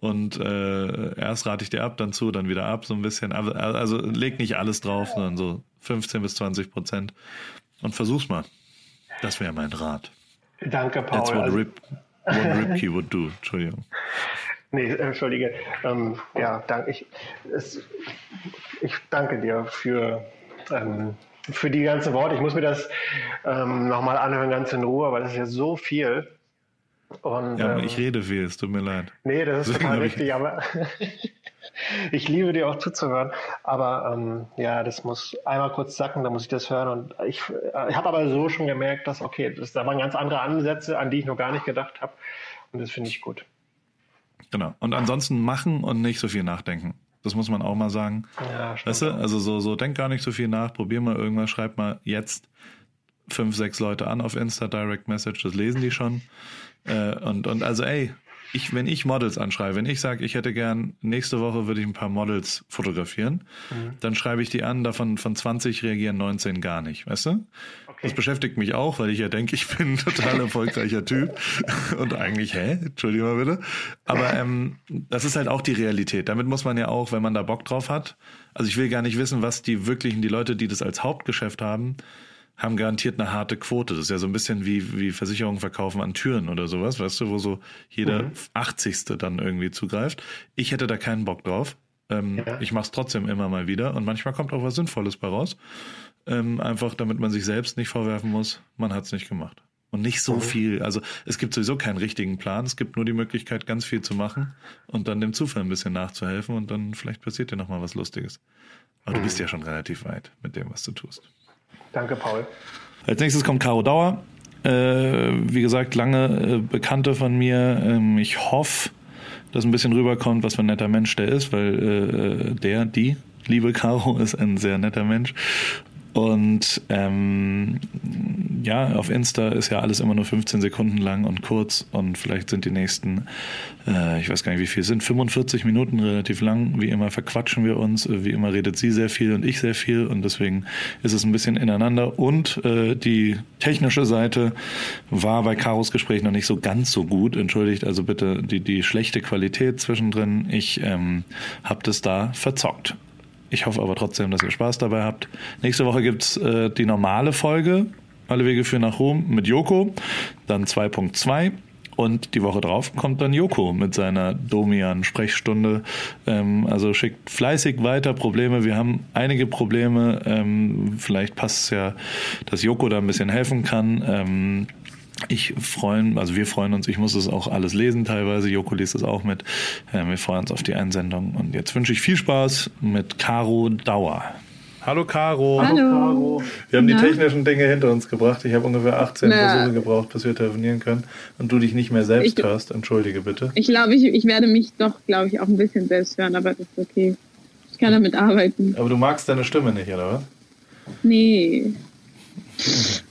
Und äh, erst rate ich dir ab, dann zu, dann wieder ab, so ein bisschen. Also, leg nicht alles drauf, sondern so 15 bis 20 Prozent. Und versuch's mal. Das wäre mein Rat. Danke, Paul. That's what, Also- Rip, what Ripkey would do. Entschuldigung. Nee, entschuldige. Ähm, ja, danke. Ich, es, ich danke dir für, ähm, für die ganzen Worte. Ich muss mir das ähm, nochmal anhören, ganz in Ruhe, weil das ist ja so viel. Und, Ja, aber ähm, ich rede viel, es tut mir leid. Nee, das ist Deswegen total hab ich- richtig, aber ich liebe dir auch zuzuhören. Aber ähm, ja, das muss einmal kurz sacken, dann muss ich das hören. Und ich, äh, ich habe aber so schon gemerkt, dass, okay, das, da waren ganz andere Ansätze, an die ich noch gar nicht gedacht habe. Und das finde ich gut. Genau. Und ansonsten machen und nicht so viel nachdenken. Das muss man auch mal sagen. Ja, stimmt. Weißt du, also so, so denk gar nicht so viel nach, probier mal irgendwas, schreib mal jetzt fünf, sechs Leute an auf Insta Direct Message, das lesen die schon. Äh, und, und also ey, ich, wenn ich Models anschreibe, wenn ich sage, ich hätte gern, nächste Woche würde ich ein paar Models fotografieren, dann schreibe ich die an, davon von 20 reagieren 19 gar nicht, weißt du? Das beschäftigt mich auch, weil ich ja denke, ich bin ein total erfolgreicher Typ. Und eigentlich, hä? Entschuldigung mal bitte. Aber ähm, das ist halt auch die Realität. Damit muss man ja auch, wenn man da Bock drauf hat. Also ich will gar nicht wissen, was die wirklichen, die Leute, die das als Hauptgeschäft haben, haben garantiert eine harte Quote. Das ist ja so ein bisschen wie, wie Versicherungen verkaufen an Türen oder sowas, weißt du, wo so jeder 80. dann irgendwie zugreift. Ich hätte da keinen Bock drauf. Ähm, Ja. Ich mache es trotzdem immer mal wieder und manchmal kommt auch was Sinnvolles bei raus. Ähm, einfach damit man sich selbst nicht vorwerfen muss, man hat es nicht gemacht. Und nicht so viel. Also es gibt sowieso keinen richtigen Plan. Es gibt nur die Möglichkeit, ganz viel zu machen und dann dem Zufall ein bisschen nachzuhelfen und dann vielleicht passiert dir nochmal was Lustiges. Aber du bist ja schon relativ weit mit dem, was du tust. Danke, Paul. Als nächstes kommt Caro Dauer. Äh, wie gesagt, lange äh, Bekannte von mir. Ähm, ich hoffe, dass ein bisschen rüberkommt, was für ein netter Mensch der ist, weil äh, der, die, liebe Caro, ist ein sehr netter Mensch. Und ähm, ja, auf Insta ist ja alles immer nur 15 Sekunden lang und kurz und vielleicht sind die nächsten, äh, ich weiß gar nicht wie viel sind, 45 Minuten relativ lang. Wie immer verquatschen wir uns, äh, wie immer redet sie sehr viel und ich sehr viel und deswegen ist es ein bisschen ineinander. Und äh, die technische Seite war bei Karos Gespräch noch nicht so ganz so gut. Entschuldigt also bitte die, die schlechte Qualität zwischendrin. Ich ähm, habe das da verzockt. Ich hoffe aber trotzdem, dass ihr Spaß dabei habt. Nächste Woche gibt's äh, die normale Folge, Alle Wege führen nach Rom mit Joko, dann 2.2 und die Woche drauf kommt dann Joko mit seiner Domian-Sprechstunde. Ähm, also schickt fleißig weiter Probleme. Wir haben einige Probleme. Ähm, vielleicht passt es ja, dass Joko da ein bisschen helfen kann. Ähm, ich freuen, also wir freuen uns, ich muss es auch alles lesen teilweise, Joko liest es auch mit. Äh, wir freuen uns auf die Einsendung und jetzt wünsche ich viel Spaß mit Caro Dauer. Hallo Caro. Hallo. Wir haben Na? die technischen Dinge hinter uns gebracht. Ich habe ungefähr 18 Na. Versuche gebraucht, bis wir telefonieren können und du dich nicht mehr selbst Ich- hörst. Entschuldige bitte. Ich glaube, ich, ich werde mich doch, glaube ich, auch ein bisschen selbst hören, aber das ist okay. Ich kann damit arbeiten. Aber du magst deine Stimme nicht, oder was? Nee.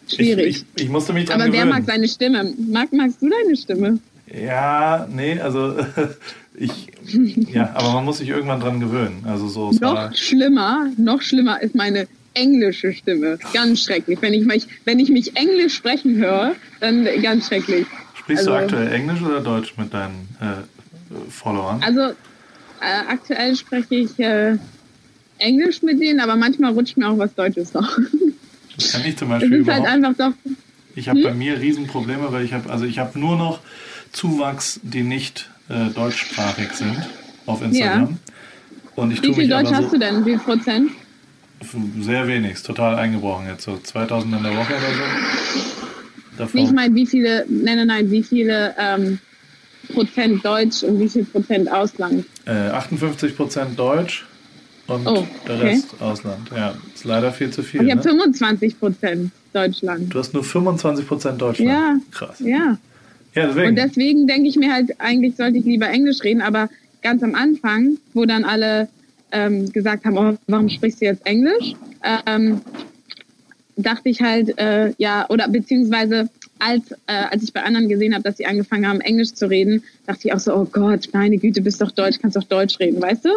Schwierig. Ich, ich, ich musste mich dran aber wer gewöhnen. mag seine Stimme? Mag, magst du deine Stimme? Ja, nee, also ich, ja, aber man muss sich irgendwann dran gewöhnen. Also so, es war, Noch schlimmer, noch schlimmer ist meine englische Stimme. Ganz schrecklich. Wenn ich mich, wenn ich mich Englisch sprechen höre, dann ganz schrecklich. sprichst du also- aktuell Englisch oder Deutsch mit deinen äh, Followern? Also äh, aktuell spreche ich äh, Englisch mit denen, aber manchmal rutscht mir auch was Deutsches noch. Das kann ich zum Beispiel ist halt überhaupt. einfach doch. Ich habe bei mir Riesenprobleme, weil ich habe also ich habe nur noch Zuwachs, die nicht äh, deutschsprachig sind auf Instagram. Und ich Wie viel Deutsch aber hast so du denn? Wie viel Prozent? sehr wenig, total eingebrochen jetzt so 2000 in der Woche oder so. Davon, ich meine, wie viele, nein, nein, nein, wie viele ähm, Prozent Deutsch und wie viel Prozent Ausland? äh, 58 Prozent Deutsch und Oh, der okay. Rest Ausland. Ja, ist leider viel zu viel. Ich habe Ne? 25 Prozent. Deutschland. Du hast nur 25% Deutschland. Ja. Krass. Ja. Ja, deswegen. Und deswegen denke ich mir halt, eigentlich sollte ich lieber Englisch reden, aber ganz am Anfang, wo dann alle ähm, gesagt haben, oh, warum sprichst du jetzt Englisch? Ähm, dachte ich halt, äh, ja, oder beziehungsweise als, äh, als ich bei anderen gesehen habe, dass sie angefangen haben, Englisch zu reden, dachte ich auch so, oh Gott, meine Güte, bist doch Deutsch, kannst doch Deutsch reden, weißt du?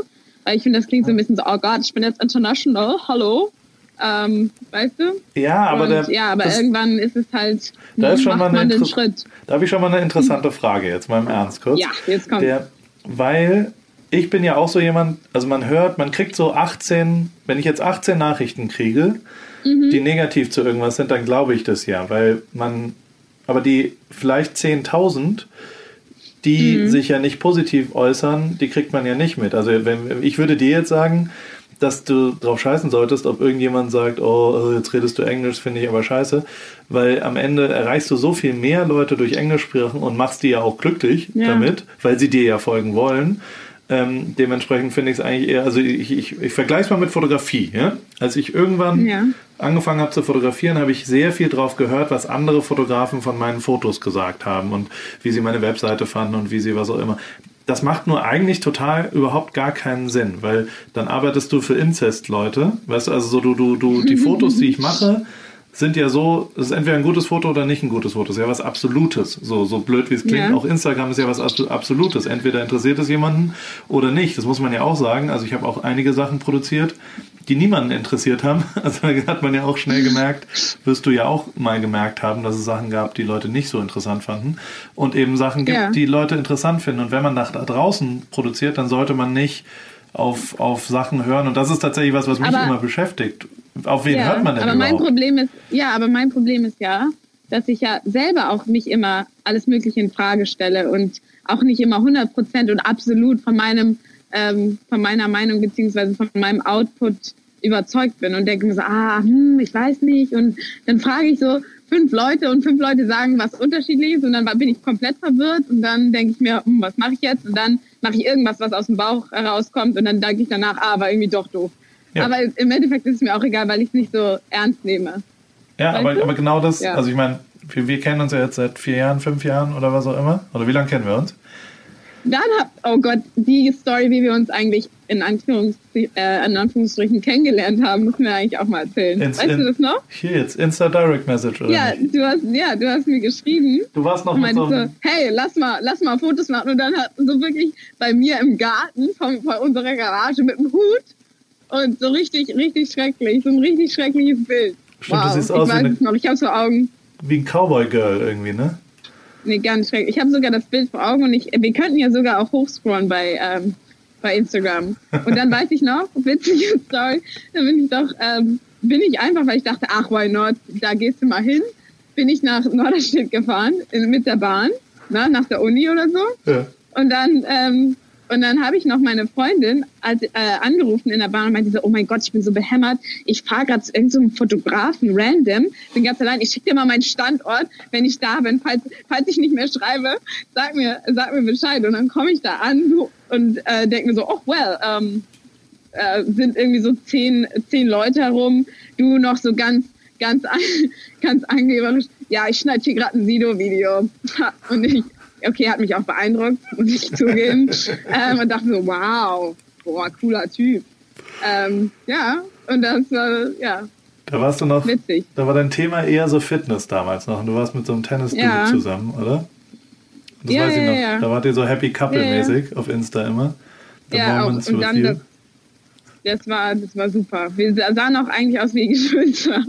Weil ich finde, das klingt so ein bisschen so, oh Gott, ich bin jetzt international, hallo. Ähm, weißt du? ja, aber, Und, der, ja, aber das, irgendwann ist es halt, da ist schon mal macht eine man den Schritt. Da habe ich schon mal eine interessante Frage jetzt mal im Ernst kurz. Ja, jetzt kommt. Der, weil ich bin ja auch so jemand, also man hört, man kriegt so 18, wenn ich jetzt 18 Nachrichten kriege, Mhm. die negativ zu irgendwas sind, dann glaube ich das ja, weil man, aber die vielleicht 10.000, die Mhm. sich ja nicht positiv äußern, die kriegt man ja nicht mit. Also wenn, ich würde dir jetzt sagen, dass du drauf scheißen solltest, ob irgendjemand sagt, oh, äh, jetzt redest du Englisch, finde ich aber scheiße, weil am Ende erreichst du so viel mehr Leute durch Englisch sprechen und machst die ja auch glücklich Ja. damit, weil sie dir ja folgen wollen. Ähm, dementsprechend finde ich es eigentlich eher, also ich, ich, ich vergleiche es mal mit Fotografie. Ja? Als ich irgendwann Ja. angefangen habe zu fotografieren, habe ich sehr viel drauf gehört, was andere Fotografen von meinen Fotos gesagt haben und wie sie meine Webseite fanden und wie sie was auch immer. Das macht nur eigentlich total überhaupt gar keinen Sinn, weil dann arbeitest du für Inzest-Leute. Weißt du, also so du, du, du, die Fotos, die ich mache, sind ja so, es ist entweder ein gutes Foto oder nicht ein gutes Foto. Es ist ja was Absolutes. So, so blöd wie es klingt. Ja. Auch Instagram ist ja was Abso- Absolutes. Entweder interessiert es jemanden oder nicht. Das muss man ja auch sagen. Also ich habe auch einige Sachen produziert, die niemanden interessiert haben. Also da hat man ja auch schnell gemerkt, wirst du ja auch mal gemerkt haben, dass es Sachen gab, die Leute nicht so interessant fanden. Und eben Sachen gibt, Ja. die Leute interessant finden. Und wenn man nach da draußen produziert, dann sollte man nicht auf, auf Sachen hören. Und das ist tatsächlich was, was mich Aber- immer beschäftigt. Auf wen ja, hört man denn aber mein überhaupt? Problem ist, ja, aber mein Problem ist ja, dass ich ja selber auch mich immer alles Mögliche in Frage stelle und auch nicht immer 100 Prozent und absolut von meinem, ähm, von meiner Meinung beziehungsweise von meinem Output überzeugt bin und denke mir so, ah, hm, ich weiß nicht und dann frage ich so fünf Leute und fünf Leute sagen was unterschiedliches und dann bin ich komplett verwirrt und dann denke ich mir, hm, was mache ich jetzt und dann mache ich irgendwas, was aus dem Bauch herauskommt und dann denke ich danach, ah, war irgendwie doch doof. Ja. Aber im Endeffekt ist es mir auch egal, weil ich es nicht so ernst nehme. Ja, aber, aber genau das, Ja. also ich meine, wir, wir kennen uns ja jetzt seit vier Jahren, fünf Jahren oder was auch immer. Oder wie lange kennen wir uns? Dann hab, oh Gott, die Story, wie wir uns eigentlich in, Anführungs äh, in Anführungsstrichen kennengelernt haben, müssen wir eigentlich auch mal erzählen. Ins- weißt in- du das noch? Hier jetzt, Insta Direct Message oder Ja, nicht? du hast, ja, du hast mir geschrieben Du warst noch mit so so, hey, lass mal, lass mal Fotos machen. Und dann hat so wirklich bei mir im Garten von, von unserer Garage mit dem Hut und so richtig, richtig schrecklich, so ein richtig schreckliches Bild. Stimmt, wow, siehst ich aus wie weiß es noch, ich habe so Augen. wie ein Cowboy-Girl irgendwie, ne? Nee, ganz schrecklich. Ich habe sogar das Bild vor Augen und ich, wir könnten ja sogar auch hochscrollen bei, ähm, bei Instagram. Und dann weiß ich noch, witzige Story, dann bin ich doch, ähm, bin ich einfach, weil ich dachte, ach, why not, da gehst du mal hin, bin ich nach Norderstedt gefahren in, mit der Bahn, na, nach der Uni oder so. Ja. Und dann, ähm, und dann habe ich noch meine Freundin als, äh, angerufen in der Bahn und meinte so, oh mein Gott, ich bin so behämmert. Ich fahre gerade zu irgendeinem Fotografen random, bin ganz allein. Ich schicke dir mal meinen Standort, wenn ich da bin. Falls, falls ich nicht mehr schreibe, sag mir, sag mir Bescheid. Und dann komme ich da an und äh, denke mir so, oh well, ähm, äh, sind irgendwie so zehn, zehn Leute herum. Du noch so ganz, ganz, an- ganz angeberisch. Ja, ich schneide hier gerade ein Sido-Video. Und ich, okay, hat mich auch beeindruckt, muss ich zugeben. ähm, und dachte so, wow, boah, cooler Typ. Ähm, ja, und das war, ja, Da warst du noch, witzig. da war dein Thema eher so Fitness damals noch. Und du warst mit so einem tennis Ja. zusammen, oder? Das Ja, weiß ich ja, noch. ja. Da wart ihr so Happy Couple-mäßig auf Insta immer. The Ja, auch, und dann das, das war, das war super. Wir sahen auch eigentlich aus wie Geschwister.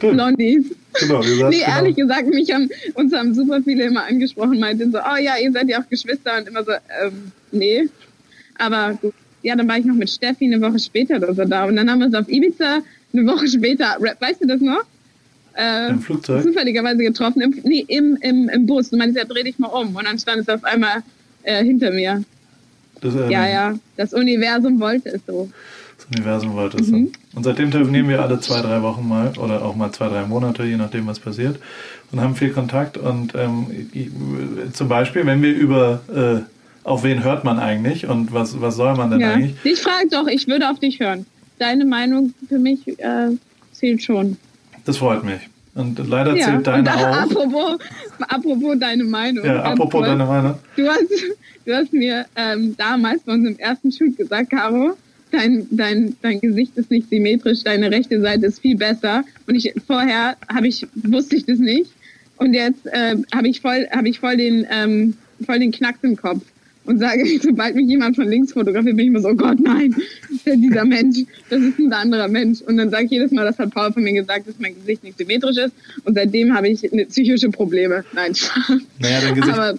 Blondies. Genau, saht Nee, genau. ehrlich gesagt, mich haben, uns haben super viele immer angesprochen, meinten so, oh ja, ihr seid ja auch Geschwister und immer so, ähm, nee. Aber gut. Ja, dann war ich noch mit Steffi eine Woche später oder so da und dann haben wir uns auf Ibiza eine Woche später, weißt du das noch? Äh, Im Flugzeug? Zufälligerweise getroffen, im, nee, im, im, im Bus. Du meinst, ja, dreh dich mal um und dann stand es auf einmal äh, hinter mir. Das, ähm, Ja, ja, das Universum wollte es so. Das Universum wollte es Mhm. so. Und seitdem telefonieren wir alle zwei, drei Wochen mal oder auch mal zwei, drei Monate, je nachdem, was passiert. Und haben viel Kontakt. Und ähm, zum Beispiel, wenn wir über äh, auf wen hört man eigentlich und was, was soll man denn Ja. eigentlich? Ich frage doch, ich würde auf dich hören. Deine Meinung für mich äh, zählt schon. Das freut mich. Und leider Ja, zählt deine auch. apropos, apropos deine Meinung. Ja, apropos deine Meinung. Du hast, du hast mir ähm, damals bei unserem ersten Shoot gesagt, Caro, dein, dein, dein Gesicht ist nicht symmetrisch, deine rechte Seite ist viel besser. Und ich vorher habe ich wusste ich das nicht. Und jetzt äh, habe ich voll habe ich voll den ähm, voll den Knacks im Kopf und sage, sobald mich jemand von links fotografiert, bin ich immer so, oh Gott, nein, dieser Mensch, das ist ein anderer Mensch. Und dann sage ich jedes Mal, das hat Paul von mir gesagt, dass mein Gesicht nicht symmetrisch ist. Und seitdem habe ich eine psychische Probleme. Nein, Spaß. Naja, dein Gesicht Aber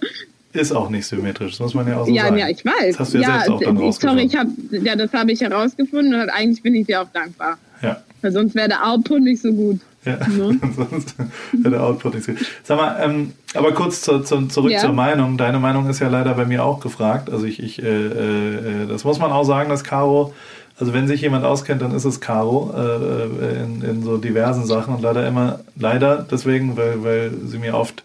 ist auch nicht symmetrisch, das muss man ja auch so ja, sagen. ja, ich weiß. Das hast du ja, selbst auch dann sorry, ich hab, ja, das habe ich herausgefunden und eigentlich bin ich dir auch dankbar. ja. Weil sonst wäre der Output nicht so gut. Ja, Ne? sonst wäre der Output nicht so. Sag mal, ähm, aber kurz zu, zu, zurück Ja. zur Meinung. Deine Meinung ist ja leider bei mir auch gefragt. Also ich, ich äh, äh, das muss man auch sagen, dass Caro, also wenn sich jemand auskennt, dann ist es Caro äh, in, in so diversen Sachen und leider immer, leider deswegen, weil, weil sie mir oft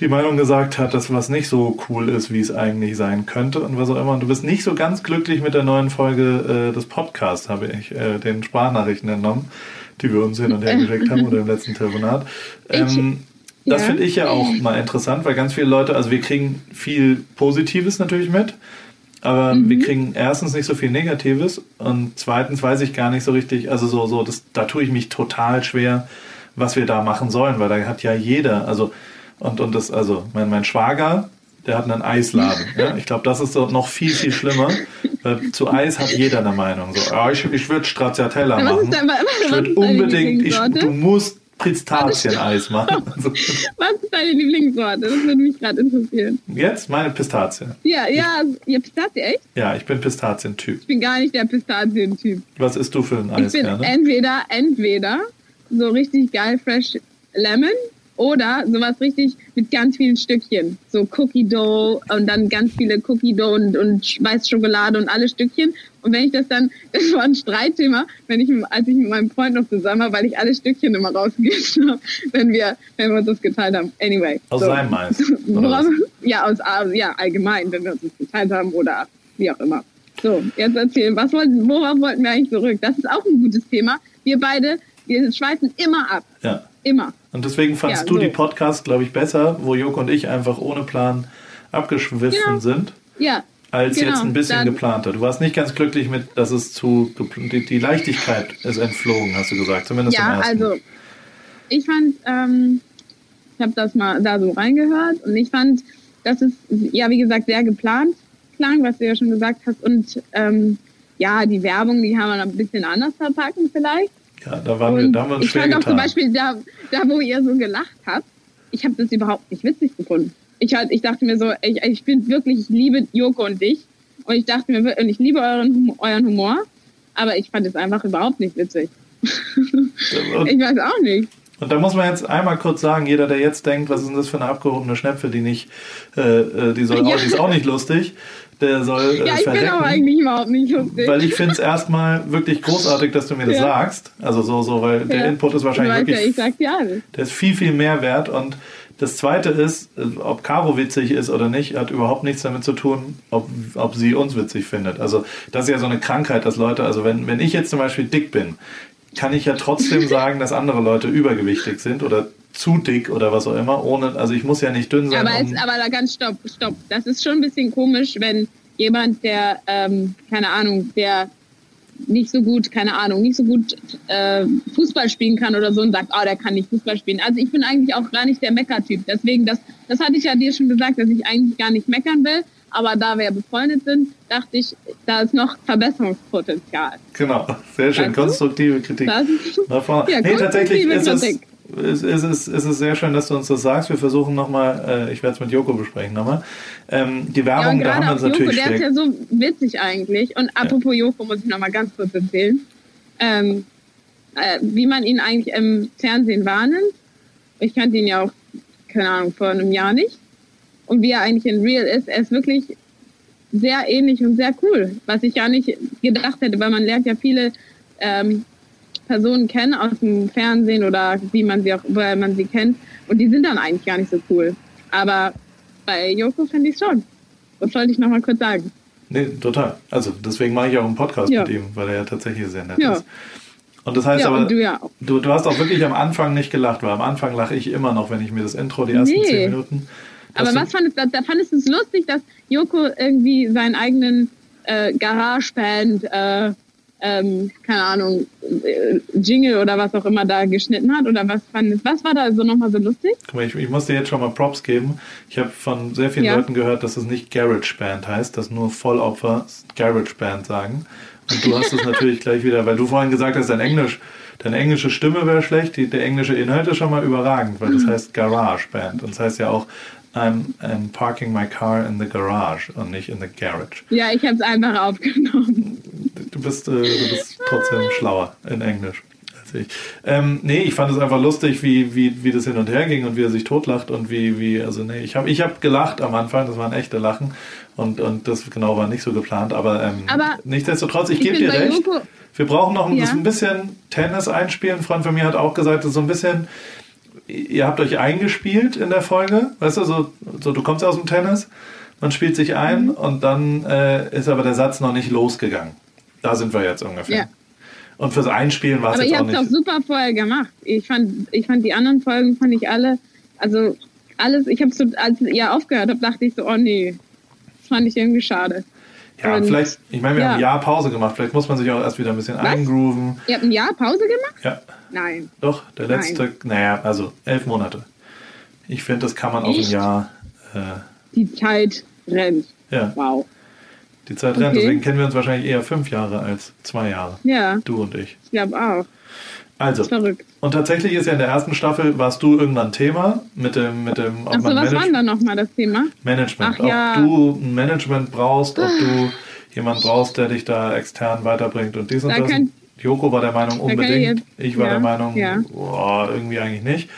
die Meinung gesagt hat, dass was nicht so cool ist, wie es eigentlich sein könnte und was auch immer. Und du bist nicht so ganz glücklich mit der neuen Folge äh, des Podcasts, habe ich äh, den Sprachnachrichten entnommen, die wir uns hin und her geschickt haben oder im letzten Telefonat. Ähm, das ja. finde ich ja auch mal interessant, weil ganz viele Leute, also wir kriegen viel Positives natürlich mit, aber Mhm. wir kriegen erstens nicht so viel Negatives und zweitens weiß ich gar nicht so richtig, also so, so, das, da tue ich mich total schwer, was wir da machen sollen, weil da hat ja jeder, also und, und das, also mein, mein Schwager, der hat einen Eisladen. Ja? Ich glaube, das ist so noch viel, viel schlimmer. Weil zu Eis hat jeder eine Meinung. So, ah, ich, ich würde Stracciatella machen. ist denn- ich ist würde unbedingt, ich, du musst Pistazieneis machen. Also, Was ist deine Lieblingssorte? Das würde mich gerade interessieren. jetzt meine Pistazie. Ja, ja, ihr Pistazie, echt? Ja, ich bin Pistazientyp. Ich bin gar nicht der Pistazien-Typ. Was isst du für ein Ich Eis bin gerne? entweder, entweder so richtig geil fresh Lemon oder sowas richtig mit ganz vielen Stückchen. So Cookie Dough und dann ganz viele Cookie Dough und, und Weißschokolade und alle Stückchen. Und wenn ich das dann, das war ein Streitthema, wenn ich, als ich mit meinem Freund noch zusammen war, weil ich alle Stückchen immer rausgegessen habe, wenn wir, wenn wir uns das geteilt haben. Anyway. Aus so. seinem was? ja, aus, ja, allgemein, wenn wir uns das geteilt haben oder wie auch immer. So, jetzt erzählen, was wollten, worauf wollten wir eigentlich zurück? Das ist auch ein gutes Thema. Wir beide, wir schweifen immer ab. Ja. Immer. Und deswegen fandst Ja, du so. die Podcasts, glaube ich, besser, wo Joko und ich einfach ohne Plan abgeschwiffen Genau. sind, Ja. als genau. jetzt ein bisschen Dann- geplanter. Du warst nicht ganz glücklich mit, dass es zu die, die Leichtigkeit ist entflogen, hast du gesagt, zumindest im Ja, ersten. also ich fand, ähm, ich habe das mal da so reingehört und ich fand, dass es ja wie gesagt sehr geplant klang, was du ja schon gesagt hast und ähm, ja die Werbung, die haben wir ein bisschen anders verpacken vielleicht. Ja, da, waren wir, Und da haben wir uns ich fand auch getan. zum Beispiel da, da, wo ihr so gelacht habt, ich habe das überhaupt nicht witzig gefunden. Ich, halt, ich dachte mir so, ich, ich bin wirklich, ich liebe Joko und dich und ich dachte mir, wir- und ich liebe euren, euren Humor, aber ich fand es einfach überhaupt nicht witzig. und, Ich weiß auch nicht. und da muss man jetzt einmal kurz sagen, jeder, der jetzt denkt, was ist denn das für eine abgehobene Schnepfe, die nicht, äh, äh, die soll Ja. auch, die ist auch nicht lustig, der soll äh, Ja, ich bin verrecken. auch eigentlich überhaupt nicht lustig. Weil ich finde es erstmal wirklich großartig, dass du mir das Ja. sagst. Also so, so, weil der Ja. Input ist wahrscheinlich wirklich ja, ich sag dir alles. Der ist viel, viel mehr wert. Und das Zweite ist, äh, ob Caro witzig ist oder nicht, hat überhaupt nichts damit zu tun, ob, ob sie uns witzig findet. Also das ist ja so eine Krankheit, dass Leute, also wenn, wenn ich jetzt zum Beispiel dick bin, kann ich ja trotzdem sagen, dass andere Leute übergewichtig sind oder zu dick oder was auch immer, ohne, also ich muss ja nicht dünn sein. Aber, um, es, aber da ganz stopp, stopp. Das ist schon ein bisschen komisch, wenn jemand, der, ähm, keine Ahnung, der nicht so gut, keine Ahnung, nicht so gut äh, Fußball spielen kann oder so und sagt, oh, der kann nicht Fußball spielen. Also ich bin eigentlich auch gar nicht der Meckertyp. Deswegen, das, das hatte ich ja dir schon gesagt, dass ich eigentlich gar nicht meckern will. Aber da wir befreundet sind, dachte ich, da ist noch Verbesserungspotenzial. Genau, sehr schön. Konstruktive Kritik. Das. Ja, nee, tatsächlich konstruktive ist es, Kritik. ist, ist, es, ist es sehr schön, dass du uns das sagst. Wir versuchen nochmal, äh, ich werde es mit Joko besprechen nochmal. Ähm, die Ja, Werbung, und da haben wir uns Joko, natürlich der ist schwer. ja so witzig eigentlich. Und apropos Joko muss ich noch mal ganz kurz erzählen, ähm, äh, wie man ihn eigentlich im Fernsehen wahrnimmt. Ich kannte ihn ja auch, keine Ahnung, vor einem Jahr nicht. Und wie er eigentlich in Real ist, er ist wirklich sehr ähnlich und sehr cool, was ich gar nicht gedacht hätte, weil man lernt ja viele ähm, Personen kennen aus dem Fernsehen oder wie man sie auch, woher man sie kennt. Und die sind dann eigentlich gar nicht so cool. Aber bei Joko finde ich schon. Das sollte ich noch mal kurz sagen. Nee, total. Also deswegen mache ich auch einen Podcast Ja. mit ihm, weil er ja tatsächlich sehr nett Ja. ist. Und das heißt Ja, aber, du ja. Du, du hast auch wirklich am Anfang nicht gelacht, weil am Anfang lache ich immer noch, wenn ich mir das Intro, die ersten Nee. zehn Minuten. Aber was fandest du, da fandest du es lustig, dass Joko irgendwie seinen eigenen äh, Garageband, äh, ähm, keine Ahnung, äh, Jingle oder was auch immer da geschnitten hat? Oder was fandest, was war da so nochmal so lustig? Guck mal, ich, ich muss dir jetzt schon mal Props geben. Ich habe von sehr vielen Ja. Leuten gehört, dass es nicht Garage Band heißt, dass nur Vollopfer Garage Band sagen. Und du hast es natürlich gleich wieder, weil du vorhin gesagt hast, dein Englisch, deine englische Stimme wäre schlecht, die, der englische Inhalt ist schon mal überragend, weil das Mhm. heißt Garage Band. Und das heißt ja auch, I'm, I'm parking my car in the garage und nicht in the garage. Ja, ich habe es einfach aufgenommen. Du bist, äh, du bist trotzdem schlauer in Englisch als ich. Ähm, nee, ich fand es einfach lustig, wie, wie, wie das hin und her ging und wie er sich totlacht und wie, wie also nee, ich habe ich hab gelacht am Anfang, das waren echte Lachen und, und das genau war nicht so geplant, aber, ähm, Aber nichtsdestotrotz, ich ich gebe dir recht. Joko- Wir brauchen noch ein, Ja. ein bisschen Tennis einspielen. Ein Freund von mir hat auch gesagt, das ist so ein bisschen, ihr habt euch eingespielt in der Folge, weißt du, so, so du kommst aus dem Tennis, man spielt sich ein Mhm. und dann äh, ist aber der Satz noch nicht losgegangen. Da sind wir jetzt ungefähr. Ja. Und fürs Einspielen war es Aber jetzt ihr auch habt es auch nicht. super vorher gemacht. Ich fand, ich fand die anderen Folgen, fand ich alle, also alles, ich habe so, als ihr aufgehört habt, dachte ich so, oh nee, das fand ich irgendwie schade. Ja, und- vielleicht, ich meine, wir haben ein ja. Jahr Pause gemacht, vielleicht muss man sich auch erst wieder ein bisschen eingrooven. Ihr habt ein Jahr Pause gemacht? Ja, Nein. doch, der letzte, naja, also elf Monate. Ich finde, das kann man auf ein Echt? Jahr, äh, Die Zeit rennt. ja, Wow. die Zeit rennt. Okay. Deswegen kennen wir uns wahrscheinlich eher fünf Jahre als zwei Jahre. Ja, Du und ich. ich glaube auch. Also, Verrückt. und tatsächlich ist ja in der ersten Staffel, warst du irgendwann Thema mit dem, mit dem ob Achso, man was war denn da nochmal das Thema? Management. Ach ja. Ob du ein Management brauchst, ob du jemanden brauchst, der dich da extern weiterbringt und dies und Da das. könnt- Joko war der Meinung kann ich unbedingt. jetzt- Ich war ja, der Meinung, ja. boah, irgendwie eigentlich nicht.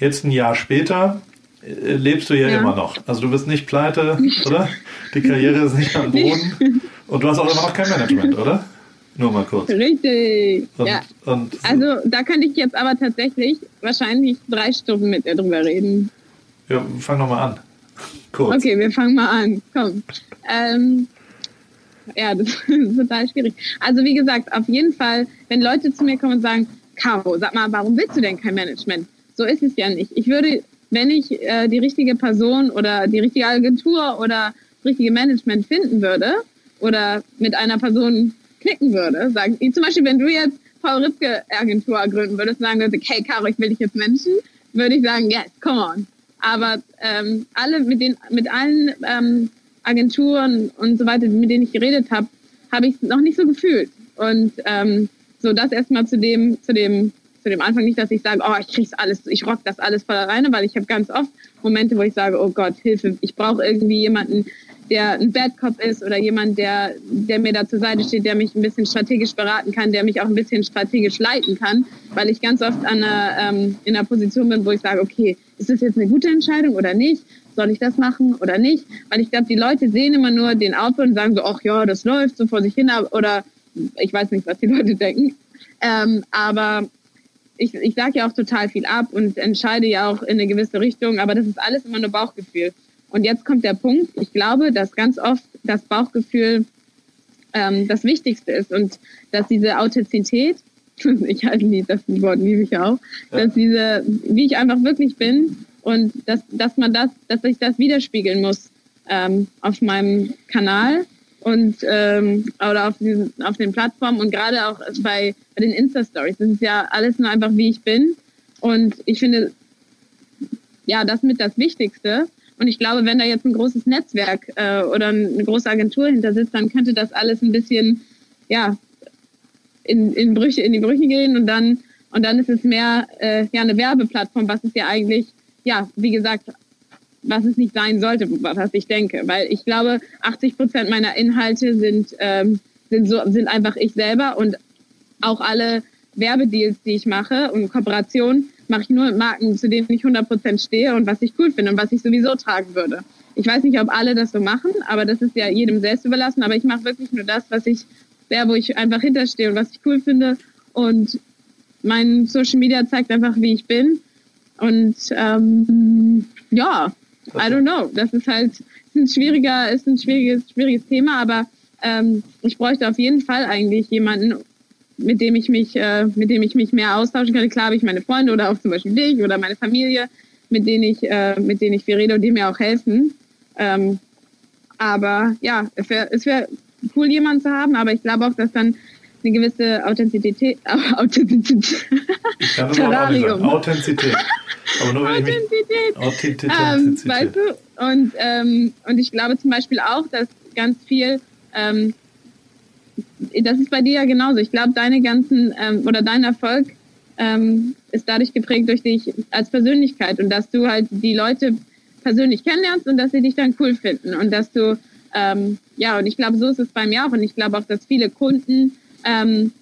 Jetzt ein Jahr später äh, lebst du ja, Ja. immer noch. Also du bist nicht pleite, oder? Die Karriere ist nicht am Boden. Und du hast auch immer noch kein Management, oder? Nur mal kurz. Richtig. Und, ja. und Also da könnte ich jetzt aber tatsächlich wahrscheinlich drei Stunden mit dir drüber reden. ja, fang noch mal an. Kurz. Okay, wir fangen mal an. Komm. Ähm, ja, das ist total schwierig. Also wie gesagt, auf jeden Fall, wenn Leute zu mir kommen und sagen, Caro, sag mal, warum willst du denn kein Management? So ist es ja nicht. Ich würde, wenn ich äh, die richtige Person oder die richtige Agentur oder das richtige Management finden würde oder mit einer Person klicken würde, sagen, zum Beispiel, wenn du jetzt Paul Ripke Agentur gründen würdest sagen würdest, hey Caro, ich will dich jetzt managen, würde ich sagen, yes, come on. Aber ähm, alle mit den mit allen ähm, Agenturen und so weiter, mit denen ich geredet habe, habe ich noch nicht so gefühlt. Und ähm, so das erstmal zu dem zu dem zu dem Anfang nicht, dass ich sage, oh, ich krieg's alles, ich rock das alles voll alleine, weil ich habe ganz oft Momente, wo ich sage, oh Gott, Hilfe, ich brauche irgendwie jemanden, der ein Bad Cop ist oder jemand, der, der mir da zur Seite steht, der mich ein bisschen strategisch beraten kann, der mich auch ein bisschen strategisch leiten kann, weil ich ganz oft an einer, ähm, in einer Position bin, wo ich sage, okay, ist das jetzt eine gute Entscheidung oder nicht? Soll ich das machen oder nicht? Weil ich glaube, die Leute sehen immer nur den Output und sagen so, ach ja, das läuft so vor sich hin, oder ich weiß nicht, was die Leute denken. Ähm, aber ich, ich sage ja auch total viel ab und entscheide ja auch in eine gewisse Richtung, aber das ist alles immer nur Bauchgefühl. Und jetzt kommt der Punkt, ich glaube, dass ganz oft das Bauchgefühl ähm, das Wichtigste ist und dass diese Authentizität, ich halte nie, das Wort liebe ich auch, dass diese, wie ich einfach wirklich bin und dass, dass man das, dass ich das widerspiegeln muss ähm, auf meinem Kanal und ähm, oder auf, diesen, auf den Plattformen und gerade auch bei, bei den Insta-Stories. Das ist ja alles nur einfach, wie ich bin. Und ich finde, ja, das mit das Wichtigste. Und ich glaube, wenn da jetzt ein großes Netzwerk äh, oder eine große Agentur hinter sitzt, dann könnte das alles ein bisschen, ja, in, in Brüche, in die Brüche gehen und dann und dann ist es mehr äh, ja eine Werbeplattform, was es ja eigentlich, ja, wie gesagt, was es nicht sein sollte, was ich denke. Weil ich glaube, 80 Prozent meiner Inhalte sind, ähm, sind, so, sind einfach ich selber und auch alle Werbedeals, die ich mache und Kooperationen, mache ich nur mit Marken, zu denen ich 100 Prozent stehe und was ich cool finde und was ich sowieso tragen würde. Ich weiß nicht, ob alle das so machen, aber das ist ja jedem selbst überlassen. Aber ich mache wirklich nur das, was ich, ja, wo ich einfach hinterstehe und was ich cool finde. Und mein Social Media zeigt einfach, wie ich bin. Und ähm, ja, I don't know. Das ist halt ist ein schwieriger, ist ein schwieriges, schwieriges Thema, aber ähm, ich bräuchte auf jeden Fall eigentlich jemanden, mit dem ich mich, äh, mit dem ich mich mehr austauschen kann. Klar habe ich meine Freunde oder auch zum Beispiel dich oder meine Familie, mit denen ich, äh, mit denen ich viel rede und die mir auch helfen. Ähm, aber ja, es wäre es wär cool, jemanden zu haben, aber ich glaube auch, dass dann eine gewisse Authentizität, Authentizität, Ich kann das auch nicht sagen. Authentizität. Aber nur wenn ich mich. Authentizität, ähm, Authentizität. weißt du? Und, ähm, und ich glaube zum Beispiel auch, dass ganz viel, ähm, das ist bei dir ja genauso. Ich glaube, deine ganzen ähm, oder dein Erfolg ähm, ist dadurch geprägt durch dich als Persönlichkeit und dass du halt die Leute persönlich kennenlernst und dass sie dich dann cool finden und dass du ähm, ja und ich glaube, so ist es bei mir auch und ich glaube auch, dass viele Kunden ähm,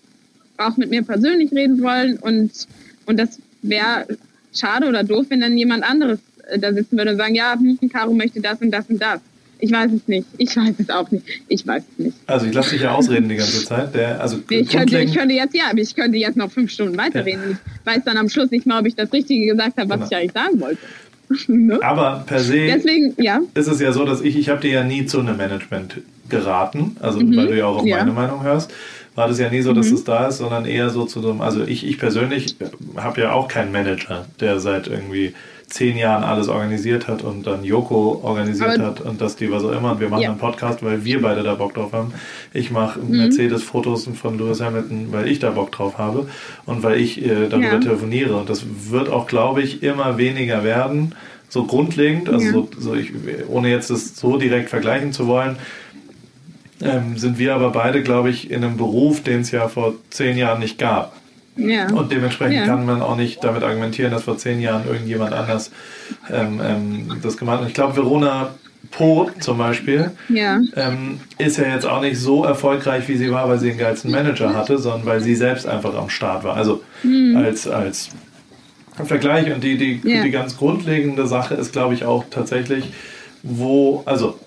auch mit mir persönlich reden wollen und und das wäre schade oder doof, wenn dann jemand anderes äh, da sitzen würde und sagen, ja, hm, Caro möchte das und das und das. Ich weiß es nicht. Ich weiß es auch nicht. Ich weiß es nicht. Also ich lasse dich ja ausreden die ganze Zeit. Der, also Nee, Ich könnte, ich könnte jetzt, ja, aber ich könnte jetzt noch fünf Stunden weiterreden. und Ich weiß dann am Schluss nicht mal, ob ich das Richtige gesagt habe, was Genau. ich eigentlich sagen wollte. ne? aber per se Deswegen, ja. ist es ja so, dass ich, ich habe dir ja nie zu einem Management geraten, also weil du ja auch auf Mhm. Ja. Mhm. meine Meinung hörst, war das ja nie so, dass es da ist, sondern eher so zu einem, also ich, ich persönlich habe ja auch keinen Manager, der seit irgendwie zehn Jahren alles organisiert hat und dann Joko organisiert Aber- hat und das die was auch immer und wir machen Ja. einen Podcast, weil wir beide da Bock drauf haben. Ich mache Mhm. Mercedes-Fotos von Lewis Hamilton, weil ich da Bock drauf habe und weil ich äh, darüber Ja. telefoniere und das wird auch, glaube ich, immer weniger werden, so grundlegend, also Ja. so, so ich, ohne jetzt das so direkt vergleichen zu wollen, ähm, sind wir aber beide, glaube ich, in einem Beruf, den es ja vor zehn Jahren nicht gab. Ja. Und dementsprechend Ja. kann man auch nicht damit argumentieren, dass vor zehn Jahren irgendjemand anders ähm, ähm, das gemacht hat. Ich glaube, Verona Po zum Beispiel ja. ähm, ist ja jetzt auch nicht so erfolgreich, wie sie war, weil sie den geilsten Manager hatte, sondern weil sie selbst einfach am Start war. Also als, als Vergleich und die, die, die ganz grundlegende Sache ist, glaube ich, auch tatsächlich, wo, also,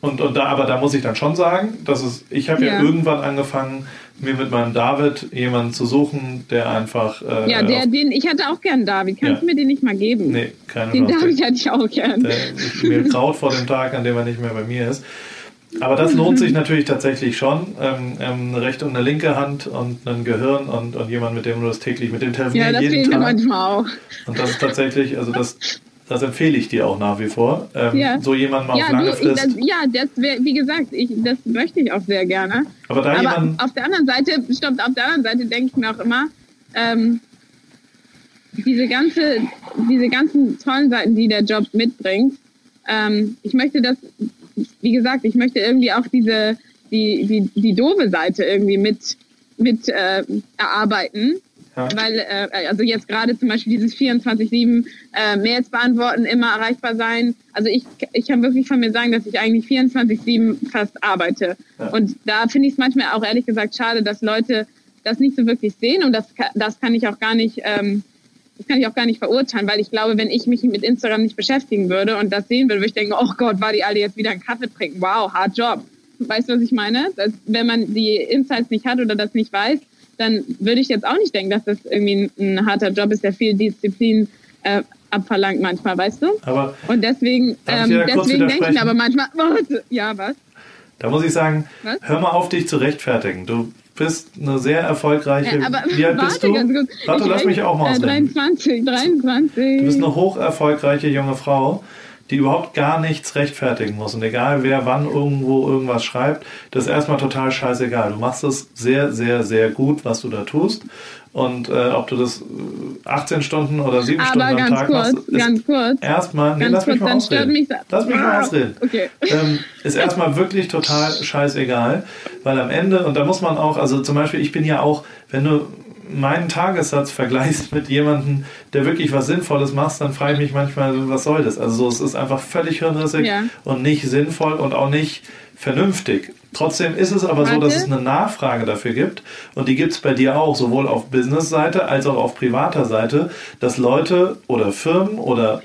und, und da, aber da muss ich dann schon sagen, dass es, ich habe ja. Ja. irgendwann angefangen, mir mit meinem David jemanden zu suchen, der einfach. Äh, Ja, der, den, ich hatte auch gern David. Kannst Ja. du mir den nicht mal geben? nee, keine Den. David hatte ich auch gern. Der, mir graut vor dem Tag, an dem er nicht mehr bei mir ist. Aber das lohnt sich natürlich tatsächlich schon. Ähm, ähm, eine rechte und eine linke Hand und ein Gehirn und, und jemand, mit dem du das täglich mit dem Ja, telefonieren das jeden fehlt mir Tag. manchmal auch. Und das ist tatsächlich, also das, das empfehle ich dir auch nach wie vor. Ähm, Ja. So jemanden auf Ja, lange du, ich, Frist. das, ja, das wär, wie gesagt, ich, das möchte ich auch sehr gerne. aber da Aber jemanden. auf der anderen Seite, stopp, auf der anderen Seite denke ich mir auch immer, ähm, diese ganze, diese ganzen tollen Seiten, die der Job mitbringt, ähm, ich möchte das, wie gesagt, ich möchte irgendwie auch diese, die, die, die doofe Seite irgendwie mit, mit äh, erarbeiten. Ja. Weil, äh, also jetzt gerade zum Beispiel dieses 24-7 äh, Mails beantworten, immer erreichbar sein. Also ich, ich kann wirklich von mir sagen, dass ich eigentlich 24-7 fast arbeite. Ja. Und da finde ich es manchmal auch ehrlich gesagt schade, dass Leute das nicht so wirklich sehen. Und das, das kann ich auch gar nicht, ähm, das kann ich auch gar nicht verurteilen, weil ich glaube, wenn ich mich mit Instagram nicht beschäftigen würde und das sehen würde, würde ich denken, oh Gott, war die alle jetzt wieder einen Kaffee trinken. Wow, hard Job. Weißt du, was ich meine? Dass, wenn man die Insights nicht hat oder das nicht weiß, dann würde ich jetzt auch nicht denken, dass das irgendwie ein, ein harter Job ist, der viel Disziplin äh, abverlangt manchmal, weißt du? Aber Und deswegen, ähm, deswegen denke ich aber manchmal, warte, ja, was? da muss ich sagen, Was? hör mal auf, dich zu rechtfertigen. Du bist eine sehr erfolgreiche. Ja, aber wie alt bist warte du? ganz kurz. Warte, Ich lass mich auch mal äh, ausreden. 23, 23. Du bist eine hoch erfolgreiche junge Frau, die überhaupt gar nichts rechtfertigen muss. Und egal wer wann irgendwo irgendwas schreibt, das ist erstmal total scheißegal. Du machst es sehr, sehr, sehr gut, was du da tust. Und äh, ob du das äh, 18 Stunden oder 7 aber Stunden am ganz Tag kurz, machst, ist ganz kurz. erstmal. Nee, Ganz lass mich kurz, mal dann stört ausreden. mich. Lass mich mal ausreden. Okay. ähm, ist erstmal wirklich total scheißegal, weil am Ende, und da muss man auch, also zum Beispiel, ich bin ja auch, wenn du meinen Tagessatz vergleichst mit jemandem, der wirklich was Sinnvolles macht, dann frage ich mich manchmal, was soll das? Also so, es ist einfach völlig hirnrissig Ja. und nicht sinnvoll und auch nicht vernünftig. Trotzdem ist es aber so, dass es eine Nachfrage dafür gibt und die gibt es bei dir auch, sowohl auf Business-Seite als auch auf privater Seite, dass Leute oder Firmen oder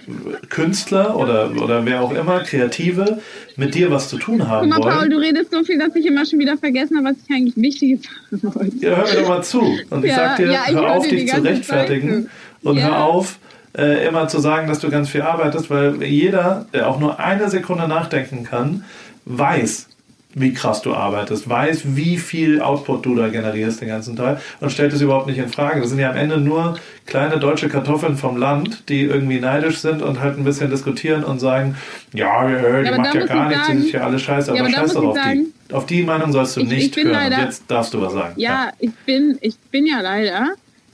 Künstler oder, oder wer auch immer, Kreative, mit dir was zu tun haben Guck mal, Paul, wollen. du redest so viel, dass ich immer schon wieder vergessen habe, was ich eigentlich Wichtiges sagen wollte. Ja, hör mir doch mal zu. Und ich Ja, sag dir, ja, ich hör auf, dich zu rechtfertigen Zeit und Ja. hör auf, äh, immer zu sagen, dass du ganz viel arbeitest, weil jeder, der auch nur eine Sekunde nachdenken kann, weiß, wie krass du arbeitest, weiß, wie viel Output du da generierst den ganzen Tag und stellt es überhaupt nicht in Frage. Das sind ja am Ende nur kleine deutsche Kartoffeln vom Land, die irgendwie neidisch sind und halt ein bisschen diskutieren und sagen, ja, äh, die aber macht ja gar ich nichts, die sagen- ist ja alles scheiße, Ja, aber aber da scheiß doch ich auf sagen- die. Auf die Meinung sollst du Ich- ich nicht bin hören. leider- jetzt darfst du was sagen. Ja, ich bin, ich bin ja leider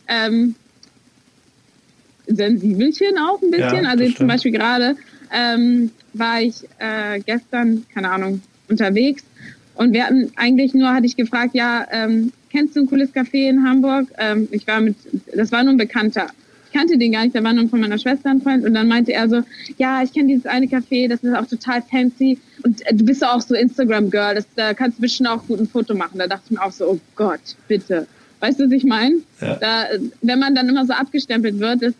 ähm, sensibelchen auch ein bisschen. Ja, also jetzt zum. Beispiel gerade ähm, war ich äh, gestern, keine Ahnung, unterwegs und wir hatten eigentlich nur, hatte ich gefragt, ja, ähm, kennst du ein cooles Café in Hamburg? Ähm, ich war mit, das war nur ein Bekannter. Ich kannte den gar nicht, der war nur von meiner Schwester ein Freund und dann meinte er so, ja, ich kenne dieses eine Café, das ist auch total fancy und äh, du bist auch so Instagram-Girl, das- da kannst du bestimmt auch gut ein Foto machen. Da dachte ich mir auch so, oh Gott, bitte. Weißt du, was ich meine? Ja. Da, äh, wenn man dann immer so abgestempelt wird, das,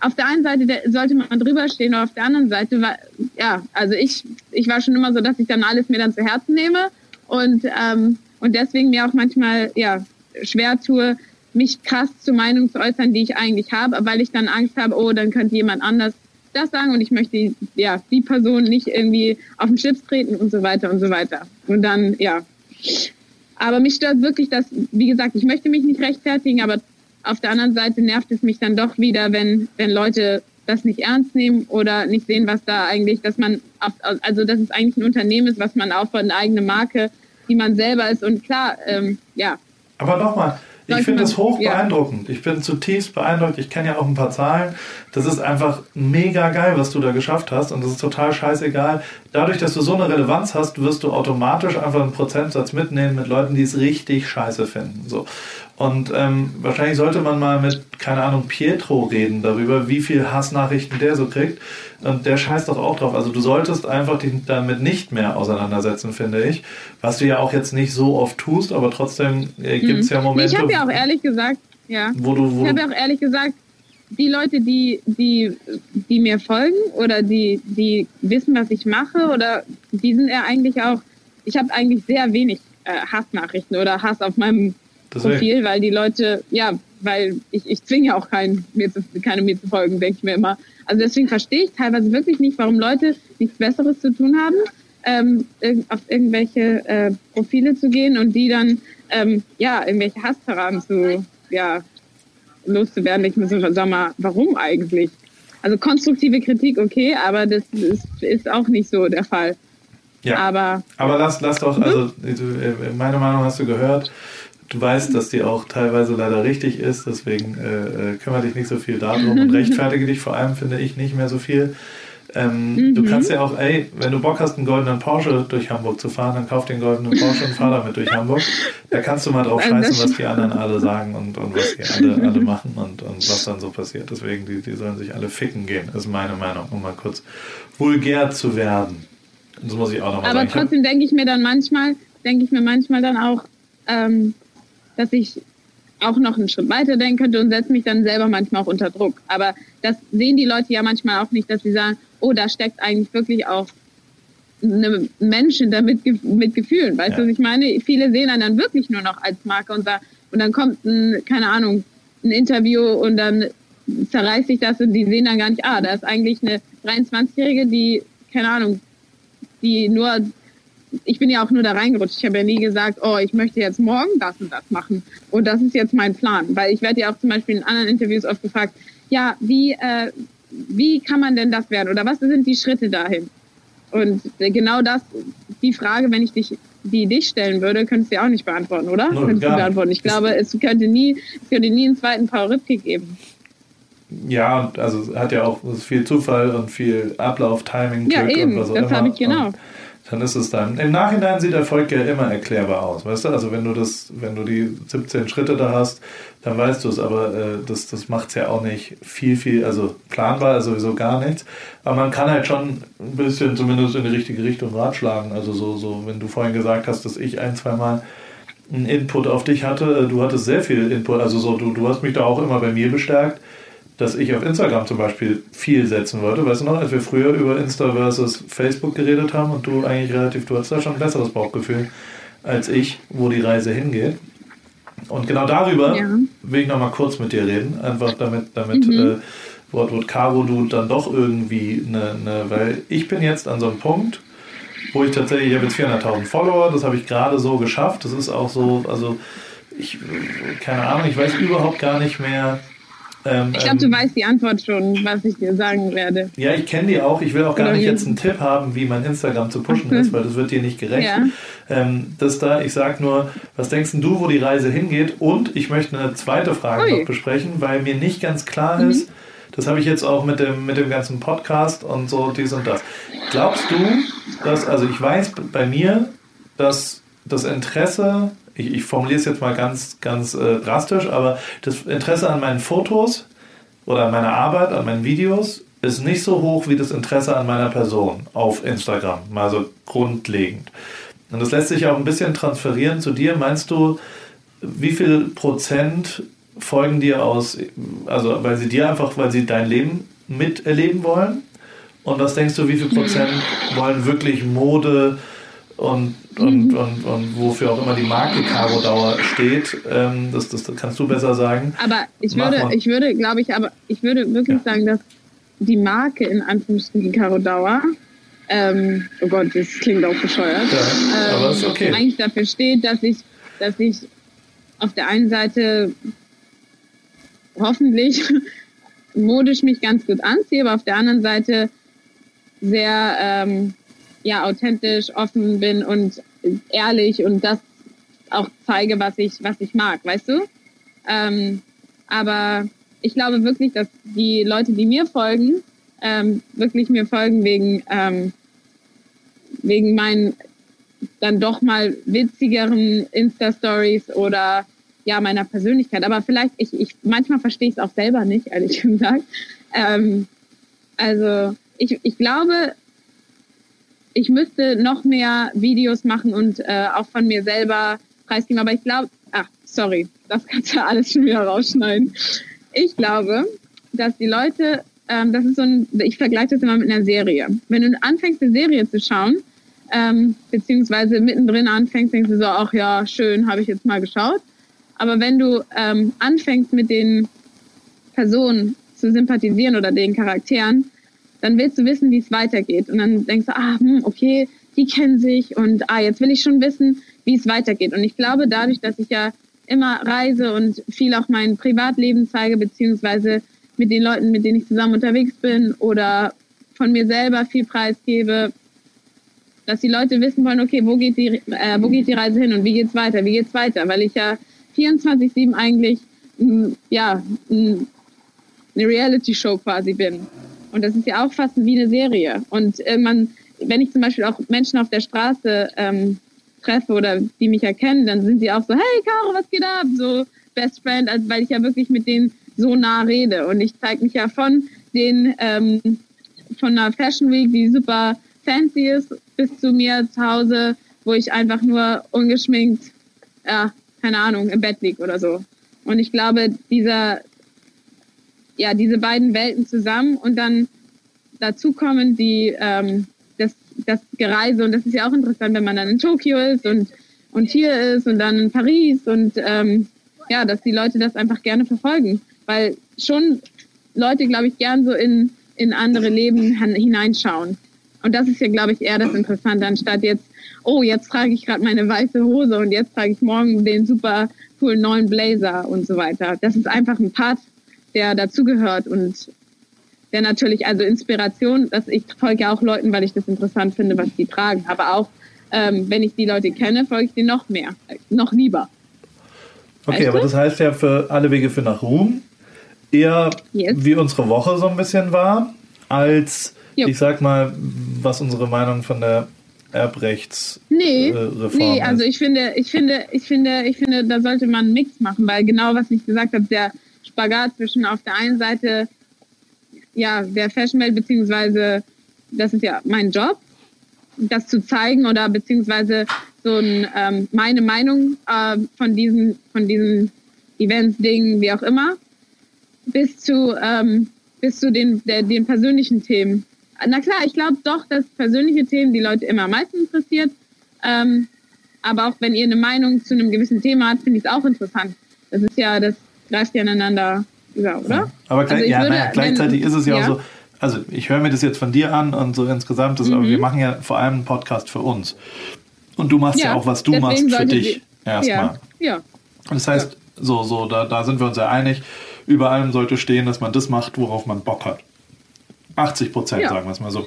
auf der einen Seite sollte man drüber stehen, aber auf der anderen Seite war, ja, also ich, ich war schon immer so, dass ich dann alles mir dann zu Herzen nehme und, ähm, und deswegen mir auch manchmal, ja, schwer tue, mich krass zu Meinungen zu äußern, die ich eigentlich habe, weil ich dann Angst habe, oh, dann könnte jemand anders das sagen und ich möchte ja, die Person nicht irgendwie auf den Chips treten und so weiter und so weiter. Und dann, ja. Aber mich stört wirklich, dass, wie gesagt, ich möchte mich nicht rechtfertigen, aber auf der anderen Seite nervt es mich dann doch wieder, wenn, wenn Leute das nicht ernst nehmen oder nicht sehen, was da eigentlich, dass man, also dass es eigentlich ein Unternehmen ist, was man aufbaut, eine eigene Marke, die man selber ist. Und klar, ähm, ja, Aber nochmal, ich finde es hoch ja. beeindruckend. Ich bin zutiefst beeindruckt. Ich kenne ja auch ein paar Zahlen. Das ist einfach mega geil, was du da geschafft hast. Und das ist total scheißegal. Dadurch, dass du so eine Relevanz hast, wirst du automatisch einfach einen Prozentsatz mitnehmen mit Leuten, die es richtig scheiße finden. So. Und ähm, wahrscheinlich sollte man mal mit, keine Ahnung, Pietro reden darüber, wie viel Hassnachrichten der so kriegt. Und der scheißt doch auch drauf. Also du solltest einfach dich damit nicht mehr auseinandersetzen, finde ich. Was du ja auch jetzt nicht so oft tust, aber trotzdem äh, gibt es ja Nee, Momente, ich habe ja auch ehrlich gesagt, ja. wo du, wo Ich habe ja auch ehrlich gesagt, die Leute, die, die, die mir folgen oder die, die wissen, was ich mache, oder die sind ja eigentlich auch, ich habe eigentlich sehr wenig äh, Hassnachrichten oder Hass auf meinem. Profil, weil die Leute, ja, weil ich, ich zwinge ja auch keinen, mir zu, keine mir zu folgen, denke ich mir immer. Also deswegen verstehe ich teilweise wirklich nicht, warum Leute nichts Besseres zu tun haben, ähm, auf irgendwelche äh, Profile zu gehen und die dann, ähm, ja, irgendwelche Hasstiraden zu, ja, loszuwerden. Ich muss so, sag mal, warum eigentlich? Also konstruktive Kritik, okay, aber das ist, ist auch nicht so der Fall. ja. Aber Aber lass, lass doch, also du, äh, meine Meinung hast du gehört. Du weißt, dass die auch teilweise leider richtig ist, deswegen äh, äh, kümmere dich nicht so viel darum und rechtfertige dich vor allem, finde ich, nicht mehr so viel. Ähm, Du kannst ja auch, ey, wenn du Bock hast, einen goldenen Porsche durch Hamburg zu fahren, dann kauf den goldenen Porsche und fahr damit durch Hamburg. Da kannst du mal drauf scheißen, was die anderen alle sagen und, und was die alle, alle machen und, und was dann so passiert. Deswegen, die, die sollen sich alle ficken gehen, ist meine Meinung, um mal kurz vulgär zu werden. Das muss ich auch nochmal Aber sagen. Hab- trotzdem denke ich mir dann manchmal, denke ich mir manchmal dann auch, ähm, dass ich auch noch einen Schritt weiter denken könnte und setze mich dann selber manchmal auch unter Druck. Aber das sehen die Leute ja manchmal auch nicht, dass sie sagen, oh, da steckt eigentlich wirklich auch eine Menschen da mit, Ge- mit Gefühlen. Weißt Ja. du, was ich meine? Viele sehen einen dann wirklich nur noch als Marke und, sagen, und dann kommt ein, keine Ahnung, ein Interview und dann zerreißt sich das und die sehen dann gar nicht, ah, da ist eigentlich eine 23-Jährige, die, keine Ahnung, die nur, ich bin ja auch nur da reingerutscht. Ich habe ja nie gesagt, oh, ich möchte jetzt morgen das und das machen. Und das ist jetzt mein Plan. Weil ich werde ja auch zum Beispiel in anderen Interviews oft gefragt, ja, wie, äh, wie kann man denn das werden? Oder was sind die Schritte dahin? Und genau das, die Frage, wenn ich dich, die dich stellen würde, könntest du ja auch nicht beantworten, oder? Null, könntest du beantworten. Ich glaube, es könnte nie, es könnte nie einen zweiten Paul Ripke geben. Ja, also es hat ja auch viel Zufall und viel Ablauf, Timing, Ja, Glück eben, und was auch das immer. habe ich genau. Und dann ist es dann. Im Nachhinein sieht Erfolg ja immer erklärbar aus, weißt du? Also wenn du das, wenn du die 17 Schritte da hast, dann weißt du es, aber äh, das, das macht es ja auch nicht viel, viel, also planbar sowieso gar nichts. Aber man kann halt schon ein bisschen zumindest in die richtige Richtung ratschlagen. Also so, so, wenn du vorhin gesagt hast, dass ich ein, zweimal einen Input auf dich hatte, du hattest sehr viel Input, also so, du, du hast mich da auch immer bei mir bestärkt dass ich auf Instagram zum Beispiel viel setzen wollte. Weißt du noch, als wir früher über Insta versus Facebook geredet haben und du eigentlich relativ, du hast da schon ein besseres Bauchgefühl als ich, wo die Reise hingeht. Und genau darüber Ja. will ich nochmal kurz mit dir reden, einfach damit, damit Mhm. äh, Wort, Wort Caro, du dann doch irgendwie eine, eine, weil ich bin jetzt an so einem Punkt, wo ich tatsächlich, ich habe jetzt 400.000 Follower, das habe ich gerade so geschafft. Das ist auch so, also ich, keine Ahnung, ich weiß überhaupt gar nicht mehr. Ähm, Ich glaube, du ähm, weißt die Antwort schon, was ich dir sagen werde. Ja, ich kenne die auch. Ich will auch gar Oder nicht jetzt einen Tipp haben, wie mein Instagram zu pushen ist, weil das wird dir nicht gerecht. Ja. Ähm, das da, ich sag nur, was denkst du, wo die Reise hingeht? Und ich möchte eine zweite Frage Ui. Mhm. noch besprechen, weil mir nicht ganz klar ist, das habe ich jetzt auch mit dem, mit dem ganzen Podcast und so, dies und das. Glaubst du, dass, also ich weiß bei mir, dass das Interesse, ich, ich formuliere es jetzt mal ganz, ganz äh, drastisch, aber das Interesse an meinen Fotos oder an meiner Arbeit, an meinen Videos ist nicht so hoch wie das Interesse an meiner Person auf Instagram, mal so grundlegend. Und das lässt sich auch ein bisschen transferieren zu dir. Meinst du, wie viel Prozent folgen dir aus, also weil sie dir einfach, weil sie dein Leben miterleben wollen? Und was denkst du, wie viel Prozent wollen wirklich Mode und, und, und, und wofür auch immer die Marke Caro Dauer steht? Ähm, das, das kannst du besser sagen. Aber ich Mach würde, mal. ich würde, glaube ich, aber ich würde wirklich Ja. sagen, dass die Marke in Anführungsstrichen Caro Dauer, ähm, oh Gott, das klingt auch bescheuert, Ja, aber ist ähm, okay. eigentlich dafür steht, dass ich, dass ich auf der einen Seite hoffentlich modisch mich ganz gut anziehe, aber auf der anderen Seite sehr ähm, ja, authentisch, offen bin und ehrlich und das auch zeige, was ich, was ich mag, weißt du? Ähm, aber ich glaube wirklich, dass die Leute, die mir folgen, ähm, wirklich mir folgen wegen, ähm, wegen meinen dann doch mal witzigeren Insta-Stories oder ja, meiner Persönlichkeit. Aber vielleicht, ich, ich manchmal verstehe ich es auch selber nicht, ehrlich gesagt. Ähm, also ich, ich glaube, ich müsste noch mehr Videos machen und äh, auch von mir selber preisgeben. Aber ich glaube, ach, sorry, das kannst du alles schon wieder rausschneiden. Ich glaube, dass die Leute, ähm, das ist so ein, ich vergleiche das immer mit einer Serie. Wenn du anfängst, eine Serie zu schauen, ähm, beziehungsweise mittendrin anfängst, denkst du so, ach ja, schön, habe ich jetzt mal geschaut. Aber wenn du ähm, anfängst mit den Personen zu sympathisieren oder den Charakteren, dann willst du wissen, wie es weitergeht. Und dann denkst du, ah, hm, okay, die kennen sich und ah, jetzt will ich schon wissen, wie es weitergeht. Und ich glaube, dadurch, dass ich ja immer reise und viel auch mein Privatleben zeige, beziehungsweise mit den Leuten, mit denen ich zusammen unterwegs bin oder von mir selber viel preisgebe, dass die Leute wissen wollen, okay, wo geht die, äh, wo geht die Reise hin und wie geht's weiter, wie geht's weiter, weil ich ja 24/7 eigentlich mh, ja mh, eine Reality-Show quasi bin. Und das ist ja auch fast wie eine Serie. Und irgendwann, wenn ich zum Beispiel auch Menschen auf der Straße ähm, treffe oder die mich erkennen, dann sind sie auch so, hey Caro, was geht ab? So Best Friend, also weil ich ja wirklich mit denen so nah rede. Und ich zeige mich ja von den ähm, von einer Fashion Week, die super fancy ist, bis zu mir zu Hause, wo ich einfach nur ungeschminkt, ja, keine Ahnung, im Bett lieg oder so. Und ich glaube, dieser, ja, diese beiden Welten zusammen und dann dazu kommen die, ähm, das, das Gereise und das ist ja auch interessant, wenn man dann in Tokio ist und, und hier ist und dann in Paris und ähm, ja, dass die Leute das einfach gerne verfolgen, weil schon Leute, glaube ich, gern so in, in andere Leben hineinschauen. Und das ist ja, glaube ich, eher das Interessante, anstatt jetzt, oh, jetzt trage ich gerade meine weiße Hose und jetzt trage ich morgen den super coolen neuen Blazer und so weiter. Das ist einfach ein Part, der dazugehört und der natürlich, also Inspiration, dass ich folge ja auch Leuten, weil ich das interessant finde, was die tragen. Aber auch, ähm, wenn ich die Leute kenne, folge ich denen noch mehr, noch lieber. Okay, Weißt aber du? das heißt ja für alle Wege für nach Ruhm eher Yes. wie unsere Woche so ein bisschen war, als Jo. ich sag mal, was unsere Meinung von der Erbrechts Nee, äh, nee, also ich finde, ich finde, ich finde, ich finde, da sollte man einen Mix machen, weil genau was ich gesagt habe, der Spagat zwischen auf der einen Seite ja der Fashionwelt beziehungsweise das ist ja mein Job, das zu zeigen oder beziehungsweise so ein, ähm, meine Meinung äh, von diesen von diesen Events, Dingen, wie auch immer, bis zu ähm, bis zu den der, den persönlichen Themen. Na klar, ich glaube doch, dass persönliche Themen die Leute immer am meisten interessiert. Ähm, aber auch wenn ihr eine Meinung zu einem gewissen Thema habt, finde ich es auch interessant. Das ist ja, das greift ja ineinander über, oder? Aber gleich, Also ich ja, würde, naja, gleichzeitig wenn- ist es ja, ja. auch so, also ich höre mir das jetzt von dir an und so insgesamt, das, aber wir machen ja vor allem einen Podcast für uns. Und du machst ja, Mhm. Ja, auch, was du machst für dich erstmal. Ja, ja. Das heißt, so, so, da, da sind wir uns ja einig, über allem sollte stehen, dass man das macht, worauf man Bock hat. 80 Prozent, Ja. sagen wir es mal so.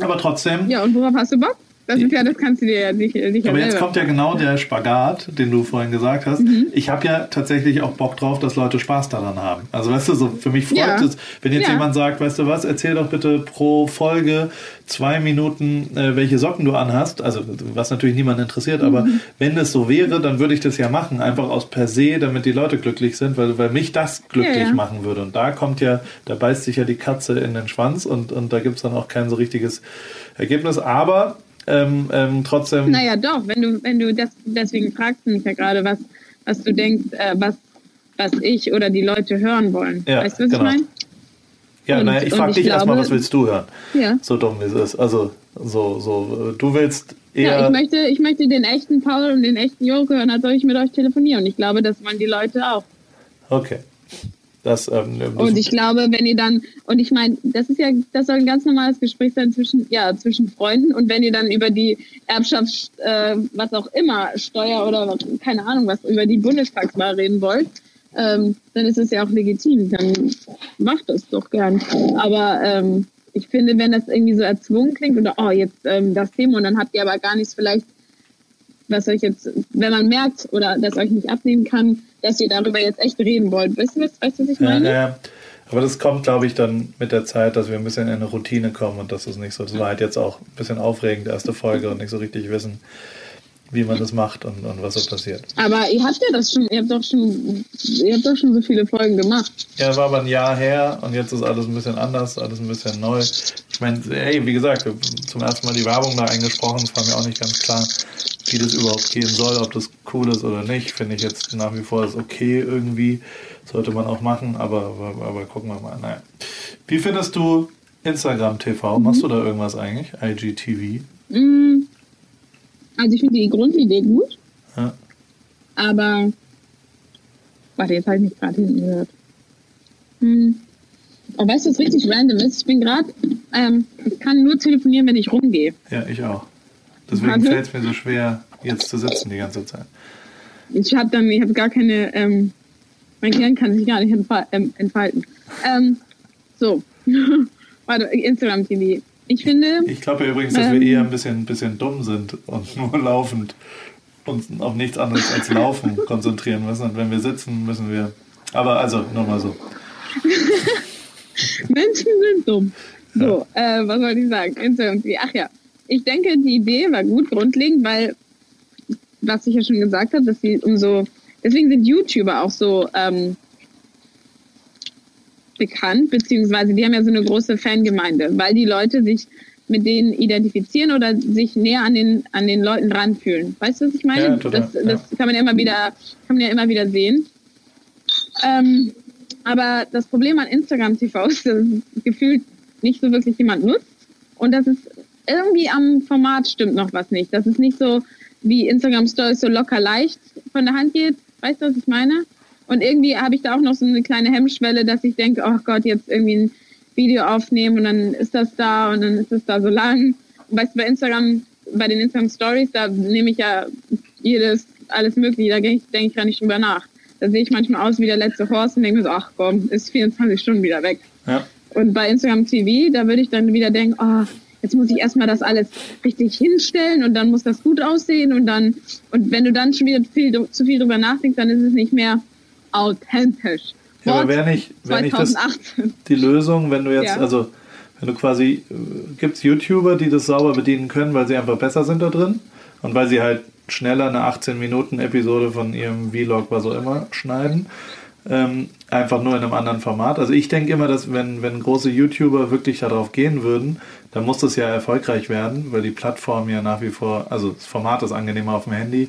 Aber trotzdem, ja, und worauf hast du Bock? Das ist ja, das kannst du dir ja nicht, nicht aber jetzt kommt ja genau der Spagat, den du vorhin gesagt hast. Mhm. Ich habe ja tatsächlich auch Bock drauf, dass Leute Spaß daran haben. Also weißt du, so für mich freut Ja. es, wenn jetzt Ja. jemand sagt, weißt du was, erzähl doch bitte pro Folge zwei Minuten, äh, welche Socken du anhast. Also was natürlich niemand interessiert, aber Mhm. wenn das so wäre, dann würde ich das ja machen, einfach aus per se, damit die Leute glücklich sind, weil, weil mich das glücklich ja. machen würde. Und da kommt ja, da beißt sich ja die Katze in den Schwanz und, und da gibt es dann auch kein so richtiges Ergebnis. Aber ähm, ähm, trotzdem. Naja, doch, wenn du, wenn du das, deswegen fragst du mich ja gerade, was, was du denkst, äh, was, was ich oder die Leute hören wollen. Ja, weißt du, was genau. ich meine? Ja, Und- naja, ich frage ich dich erstmal, was willst du hören? Ja. So dumm wie es ist. Also, so, so, du willst eher. Ja, ich möchte, ich möchte den echten Paul und den echten Joko hören, als soll ich mit euch telefonieren. Und ich glaube, das wollen die Leute auch. okay. Das, ähm, Und ich glaube, wenn ihr dann, und ich meine, das ist ja, das soll ein ganz normales Gespräch sein zwischen, ja, zwischen Freunden. Und wenn ihr dann über die Erbschafts, äh, was auch immer, Steuer oder keine Ahnung, was über die Bundestagswahl reden wollt, ähm, dann ist es ja auch legitim. Dann macht das doch gern. Aber ähm, ich finde, wenn das irgendwie so erzwungen klingt oder oh, jetzt ähm, das Thema und dann habt ihr aber gar nichts vielleicht was euch jetzt, wenn man merkt oder das euch nicht abnehmen kann, dass ihr darüber jetzt echt reden wollt. Du, was, weißt du, was ich ja, meine? ja. Aber das kommt, glaube ich, dann mit der Zeit, dass wir ein bisschen in eine Routine kommen und das ist nicht so. Das war halt jetzt auch ein bisschen aufregend, erste Folge und nicht so richtig wissen, wie man das macht und, und was so passiert. Aber ihr habt ja das schon, ihr habt doch schon, ihr habt doch schon so viele Folgen gemacht. Ja, war aber ein Jahr her und jetzt ist alles ein bisschen anders, alles ein bisschen neu. Ich meine, ey, wie gesagt, zum ersten Mal die Werbung da eingesprochen, es war mir auch nicht ganz klar, wie das überhaupt gehen soll, ob das cool ist oder nicht. Finde ich jetzt nach wie vor ist okay irgendwie, sollte man auch machen, aber, aber, aber gucken wir mal. Naja. Wie findest du Instagram TV? Machst du da irgendwas eigentlich? IGTV? Mm, Also ich finde die Grundidee gut, Ja. aber warte, jetzt habe ich mich gerade hinten gehört. Hm. Oh, weißt du, was richtig random ist? Ich bin gerade, ähm, ich kann nur telefonieren, wenn ich rumgehe. ja, ich auch. Deswegen fällt es mir so schwer, jetzt zu sitzen die ganze Zeit. Ich habe dann, ich habe gar keine, ähm, mein Gehirn kann sich gar nicht ähm, entfalten. Ähm, so, warte, Instagram TV. Ich finde, Ich glaube ja übrigens, dass Ähm. wir eher ein bisschen, bisschen dumm sind und nur laufend uns auf nichts anderes als Laufen konzentrieren müssen. Und wenn wir sitzen, müssen wir. Aber also, nur mal so. Menschen sind dumm. So, äh, was wollte ich sagen? TV. Ach ja, ich denke, die Idee war gut grundlegend, weil, was ich ja schon gesagt habe, dass sie umso, deswegen sind YouTuber auch so ähm, bekannt, beziehungsweise die haben ja so eine große Fangemeinde, weil die Leute sich mit denen identifizieren oder sich näher an den an den Leuten ranfühlen. Weißt du, was ich meine? Ja, total, das, das kann man ja immer wieder, kann man ja immer wieder sehen. Ähm, aber das Problem an Instagram TV ist, dass gefühlt nicht so wirklich jemand nutzt und dass es irgendwie am Format stimmt noch was nicht. Dass es nicht so wie Instagram Stories so locker leicht von der Hand geht. Weißt du, was ich meine? Und irgendwie habe ich da auch noch so eine kleine Hemmschwelle, dass ich denke, oh Gott, jetzt irgendwie ein Video aufnehmen und dann ist das da und dann ist es da so lang. Und weißt du, bei Instagram, bei den Instagram Stories, da nehme ich ja jedes, alles mögliche, da denke ich, denke ich gar nicht drüber nach. Da sehe ich manchmal aus wie der letzte Horst und denke mir so, ach komm, ist 24 Stunden wieder weg. Ja. Und bei Instagram TV, da würde ich dann wieder denken, oh, jetzt muss ich erstmal das alles richtig hinstellen und dann muss das gut aussehen und dann, und wenn du dann schon wieder viel, zu viel drüber nachdenkst, dann ist es nicht mehr authentisch. Ja, aber wäre nicht, wär nicht das 2018. die Lösung, wenn du jetzt, Ja. also wenn du quasi, gibt es YouTuber, die das sauber bedienen können, weil sie einfach besser sind da drin und weil sie halt schneller eine 18-Minuten-Episode von ihrem Vlog, was auch immer, schneiden. Ähm, einfach nur in einem anderen Format. Also ich denke immer, dass wenn, wenn große YouTuber wirklich darauf gehen würden, dann muss das ja erfolgreich werden, weil die Plattform ja nach wie vor, also das Format ist angenehmer auf dem Handy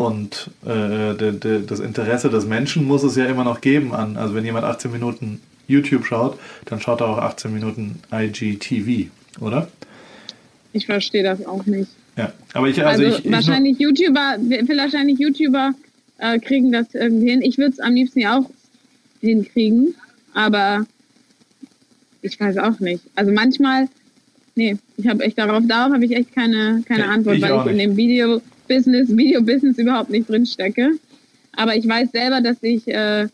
und äh, de, de, das Interesse des Menschen muss es ja immer noch geben an. Also wenn jemand 18 Minuten YouTube schaut, dann schaut er auch 18 Minuten IGTV, oder? Ich verstehe das auch nicht. Ja, aber ich, also, Also, ich, ich wahrscheinlich YouTuber, wahrscheinlich YouTuber äh, kriegen das irgendwie hin. Ich würde es am liebsten ja auch hinkriegen, aber ich weiß auch nicht. Also manchmal, nee, ich habe echt darauf, darauf habe ich echt keine, keine Antwort, ich weil ich in dem Video-Business, Video-Business überhaupt nicht drin stecke. Aber ich weiß selber, dass ich, äh,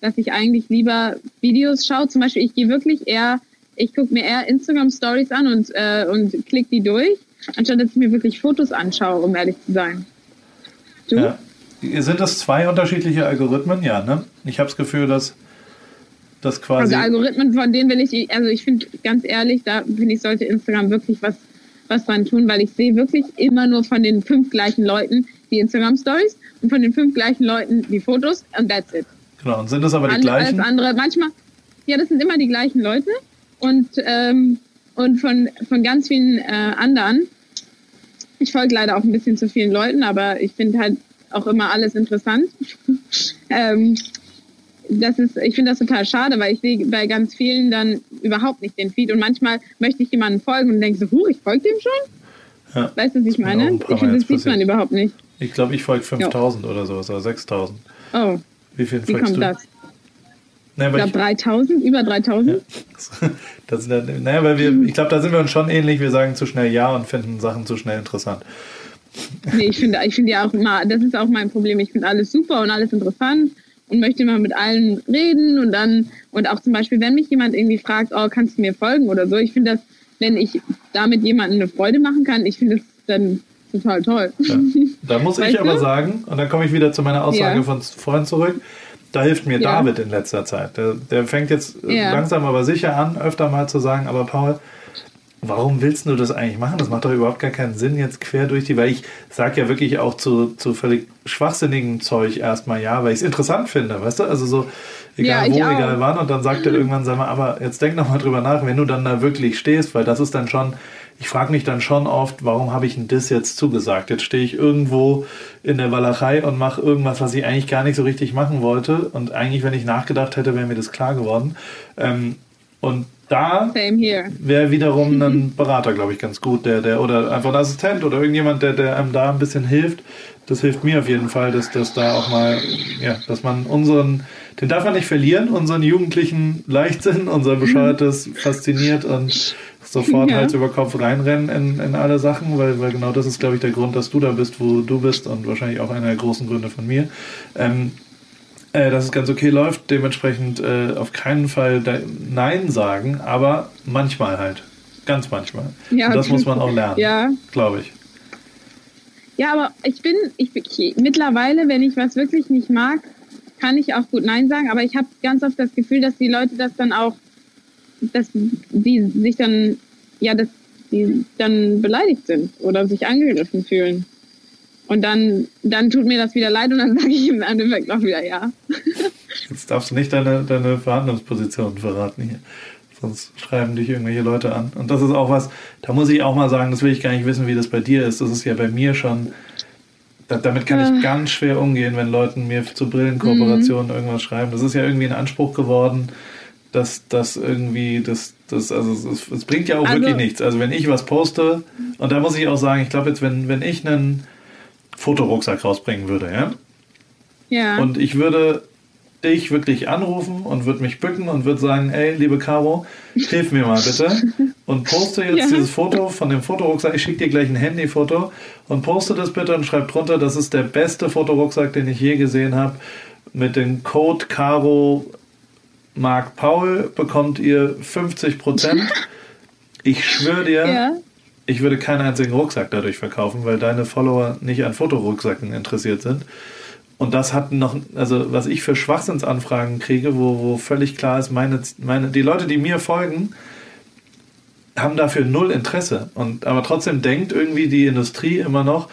dass ich eigentlich lieber Videos schaue. Zum Beispiel, ich gehe wirklich eher, ich gucke mir eher Instagram-Stories an und, äh, und klick die durch, anstatt dass ich mir wirklich Fotos anschaue, um ehrlich zu sein. Du? Ja. Sind das zwei unterschiedliche Algorithmen? Ja, ne? Ich habe das Gefühl, dass das quasi. Also Algorithmen, von denen will ich, also ich finde ganz ehrlich, da finde ich, sollte Instagram wirklich was, was dran tun, weil ich sehe wirklich immer nur von den fünf gleichen Leuten die Instagram Stories und von den fünf gleichen Leuten die Fotos und that's it. genau, und sind das aber die Andere- gleichen? Alles andere, manchmal, ja, das sind immer die gleichen Leute und, ähm, und von, von ganz vielen äh, anderen. Ich folge leider auch ein bisschen zu vielen Leuten, aber ich finde halt auch immer alles interessant. ähm, das ist, ich finde das total schade, weil ich sehe bei ganz vielen dann überhaupt nicht den Feed und manchmal möchte ich jemandem folgen und denke so, huh, ich folge dem schon? Ja. Weißt du, was ich auch meine? Ich finde, Mal das sieht man überhaupt nicht. Ich glaube, ich folge 5000 oder sowas, oder 6000. Oh, Wie viel wie folgst kommt du? das? Nee, Ich glaube 3000, über 3000. das, das, naja, weil wir, ich glaube, da sind wir uns schon ähnlich. Wir sagen zu schnell Ja und finden Sachen zu schnell interessant. Nee, ich finde, ich finde ja auch immer, das ist auch mein Problem. Ich finde alles super und alles interessant und möchte immer mit allen reden und dann, und auch zum Beispiel, wenn mich jemand irgendwie fragt, oh, kannst du mir folgen oder so, ich finde das, wenn ich damit jemandem eine Freude machen kann, ich finde das dann total toll. Ja. Da muss ich aber du? sagen, und dann komme ich wieder zu meiner Aussage Ja. von vorhin zurück, da hilft mir Ja. David in letzter Zeit. Der, der fängt jetzt langsam aber sicher an, öfter mal zu sagen, aber Paul, warum willst du das eigentlich machen? Das macht doch überhaupt gar keinen Sinn jetzt quer durch die, weil ich sage ja wirklich auch zu, zu völlig schwachsinnigen Zeug erstmal ja, weil ich es interessant finde, weißt du? Also so, egal Ja, wo, auch. egal wann. Und dann sagt er irgendwann, sag mal, aber jetzt denk noch mal drüber nach, wenn du dann da wirklich stehst, weil das ist dann schon, ich frage mich dann schon oft, warum habe ich denn das jetzt zugesagt? Jetzt stehe ich irgendwo in der Walachei und mache irgendwas, was ich eigentlich gar nicht so richtig machen wollte. Und eigentlich, wenn ich nachgedacht hätte, wäre mir das klar geworden. Ähm, und da wäre wiederum ein Berater, glaube ich, ganz gut, der, der, oder einfach ein Assistent oder irgendjemand, der, der einem da ein bisschen hilft. Das hilft mir auf jeden Fall, dass das da auch mal, ja, dass man unseren, den darf man nicht verlieren, unseren jugendlichen Leichtsinn, unser bescheuertes fasziniert und sofort Ja. Hals über Kopf reinrennen in, in alle Sachen, weil, weil genau das ist, glaube ich, der Grund, dass du da bist, wo du bist und wahrscheinlich auch einer der großen Gründe von mir. Ähm, äh, dass es ganz okay läuft. Dementsprechend äh, auf keinen Fall Nein sagen, aber manchmal halt. Ganz manchmal. Ja, Und das muss man auch lernen, Ja. glaube ich. Ja, aber ich bin, ich bin ich, mittlerweile, wenn ich was wirklich nicht mag, kann ich auch gut Nein sagen, aber ich habe ganz oft das Gefühl, dass die Leute das dann auch, dass die sich dann, ja, dass die dann beleidigt sind oder sich angegriffen fühlen. Und dann, dann tut mir das wieder leid und dann sage ich im Endeffekt auch wieder ja. Jetzt darfst du nicht deine, deine Verhandlungsposition verraten hier. Sonst schreiben dich irgendwelche Leute an. Und das ist auch was, da muss ich auch mal sagen, das will ich gar nicht wissen, wie das bei dir ist. Das ist ja bei mir schon, da, damit kann ich Ah. ganz schwer umgehen, wenn Leuten mir zu Brillenkooperationen Mhm. irgendwas schreiben. Das ist ja irgendwie ein Anspruch geworden, dass das irgendwie, das, das, also es bringt ja auch Also- wirklich nichts. Also wenn ich was poste, und da muss ich auch sagen, ich glaube jetzt, wenn, wenn ich einen Fotorucksack rausbringen würde, ja, Ja. und ich würde dich wirklich anrufen und würde mich bücken und würde sagen, ey, liebe Caro, hilf mir mal bitte und poste jetzt Ja. dieses Foto von dem Fotorucksack. Ich schicke dir gleich ein Handyfoto und poste das bitte und schreib drunter, das ist der beste Fotorucksack, den ich je gesehen habe. Mit dem Code Caro Mark Paul bekommt ihr 50 Prozent. Ich schwöre dir, ja. Ich würde keinen einzigen Rucksack dadurch verkaufen, weil deine Follower nicht an Fotorucksacken interessiert sind. Und das hat noch, also was ich für Schwachsinnsanfragen kriege, wo, wo völlig klar ist, meine, meine, die Leute, die mir folgen, haben dafür null Interesse. Und aber trotzdem denkt irgendwie die Industrie immer noch,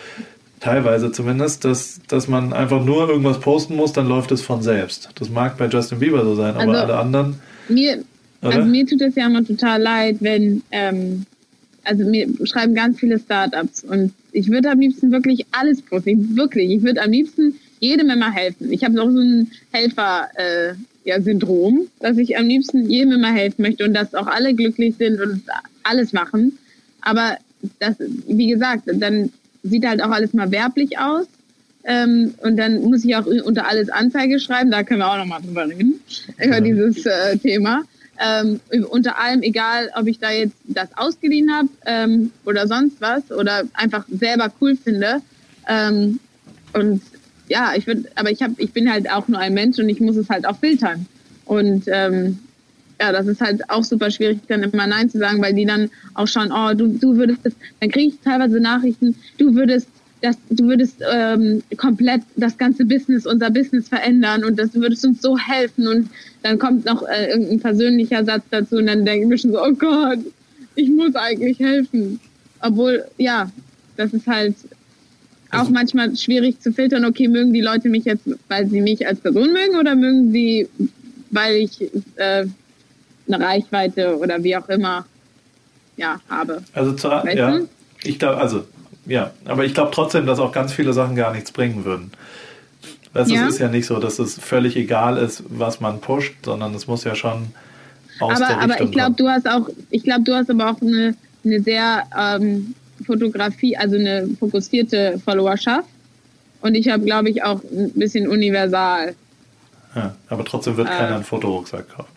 teilweise zumindest, dass, dass man einfach nur irgendwas posten muss, dann läuft es von selbst. Das mag bei Justin Bieber so sein, aber Also- alle anderen. Mir, Oder? also mir tut es ja immer total leid, wenn, ähm, also mir schreiben ganz viele Startups und ich würde am liebsten wirklich alles posten. Ich, wirklich, ich würde am liebsten jedem immer helfen. Ich habe auch so ein Helfer, äh, ja, Syndrom, dass ich am liebsten jedem immer helfen möchte und dass auch alle glücklich sind und alles machen. Aber das, wie gesagt, dann sieht halt auch alles mal werblich aus. Ähm, und dann muss ich auch unter alles Anzeige schreiben, da können wir auch nochmal drüber reden, über Ja. dieses äh, Thema. Ähm, unter allem, egal ob ich da jetzt das ausgeliehen habe ähm, oder sonst was oder einfach selber cool finde. Ähm, und ja, ich würde, aber ich habe, ich bin halt auch nur ein Mensch und ich muss es halt auch filtern. Und ähm, ja, das ist halt auch super schwierig, dann immer Nein zu sagen, weil die dann auch schauen, oh, du, du würdest dann kriege ich teilweise Nachrichten, du würdest das, du würdest ähm, komplett das ganze Business, unser Business verändern und das würdest uns so helfen und dann kommt noch äh, irgendein persönlicher Satz dazu und dann denke ich mir schon so, oh Gott, ich muss eigentlich helfen. Obwohl, ja, das ist halt auch Also- manchmal schwierig zu filtern, okay, mögen die Leute mich jetzt, weil sie mich als Person mögen oder mögen sie, weil ich äh, eine Reichweite oder wie auch immer ja, habe. Also zu, Weißt ja, du? ich glaube, also ja, aber ich glaube trotzdem, dass auch ganz viele Sachen gar nichts bringen würden. Weißt, Ja. Es ist ja nicht so, dass es völlig egal ist, was man pusht, sondern es muss ja schon aus der aber, aber Richtung ich glaube, du hast auch, ich glaube, du hast aber auch eine, eine sehr ähm, Fotografie, also eine fokussierte Followerschaft. Und ich habe, glaube ich, auch ein bisschen universal. Ja, aber trotzdem wird Äh. keiner einen Fotorucksack kaufen.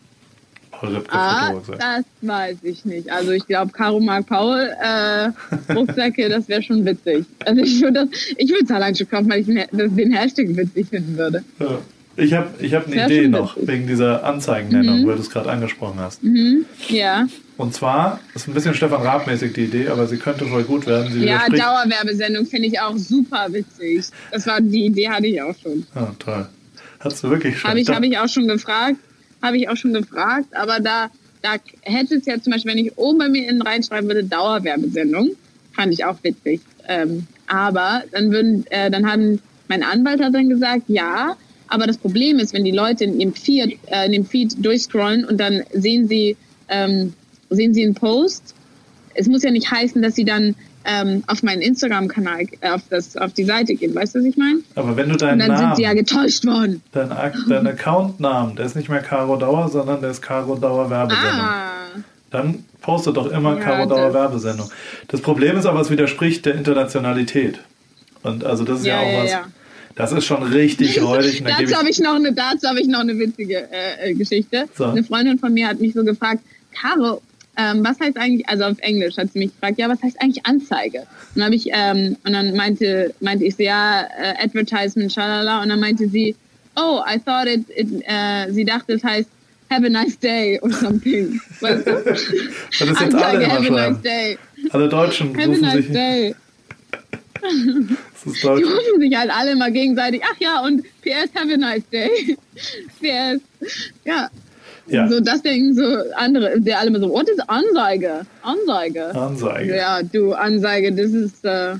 Ripke Ah, Fotorucksack. das weiß ich nicht. Also ich glaube, Caro mag Paul äh, Rucksäcke, das wäre schon witzig. Also ich würde das, ich würde es allein schon kaufen, weil ich den, den Hashtag witzig finden würde. Ja. Ich habe ich hab eine Idee noch, witzig. wegen dieser Anzeigennennung, Mhm. weil du es gerade angesprochen hast. Ja, Und zwar, ist ein bisschen Stefan Raab-mäßig die Idee, aber sie könnte voll gut werden. Sie ja Dauerwerbesendung finde ich auch super witzig. Das war die Idee hatte ich auch schon. Ah, toll. Hast du wirklich schon. Habe ich, hab ich auch schon gefragt. Habe ich auch schon gefragt. Aber da, da hätte es ja zum Beispiel, wenn ich oben bei mir innen reinschreiben würde, Dauerwerbesendung, fand ich auch witzig. Ähm, aber dann würden, äh, dann haben, mein Anwalt hat dann gesagt, ja, aber das Problem ist, wenn die Leute in ihrem Feed, äh, in dem Feed durchscrollen und dann sehen sie, ähm, sehen sie einen Post, es muss ja nicht heißen, dass sie dann ähm, auf meinen Instagram-Kanal, äh, auf, das, auf die Seite gehen. Weißt du, was ich meine? aber wenn du Und deinen dann sind Namen, sie ja getäuscht worden. dein, dein Account-Namen, der ist nicht mehr Caro Dauer, sondern der ist Caro Dauer Werbesendung. Ah. Dann poste doch immer Ja, Caro Dauer das- Werbesendung. Das Problem ist aber, es widerspricht der Internationalität. Und also das ist ja, Ja, auch was. ja. Das ist schon richtig räudig. Dazu habe ich noch eine, dazu habe ich noch eine witzige äh, äh, Geschichte. So. Eine Freundin von mir hat mich so gefragt, Caro, ähm, was heißt eigentlich, also auf Englisch hat sie mich gefragt, ja, was heißt eigentlich Anzeige? Und dann ich, ähm, und dann meinte, meinte ich so, ja, äh, Advertisement, schalala, und dann meinte sie, oh, I thought it, it äh, sie dachte, es heißt Have a nice day or something. Weißt du? Das ist jetzt alle Anzeige, immer have a nice day. Alle Deutschen Have a rufen nice sich. day. Das ist Die rufen sich halt alle mal gegenseitig, ach ja, und PS, have a nice day. PS. Ja. Ja. So, das denken so andere, der alle mal so, what is Anzeige? Anzeige. Anzeige. Ja, du, Anzeige, das ist, äh,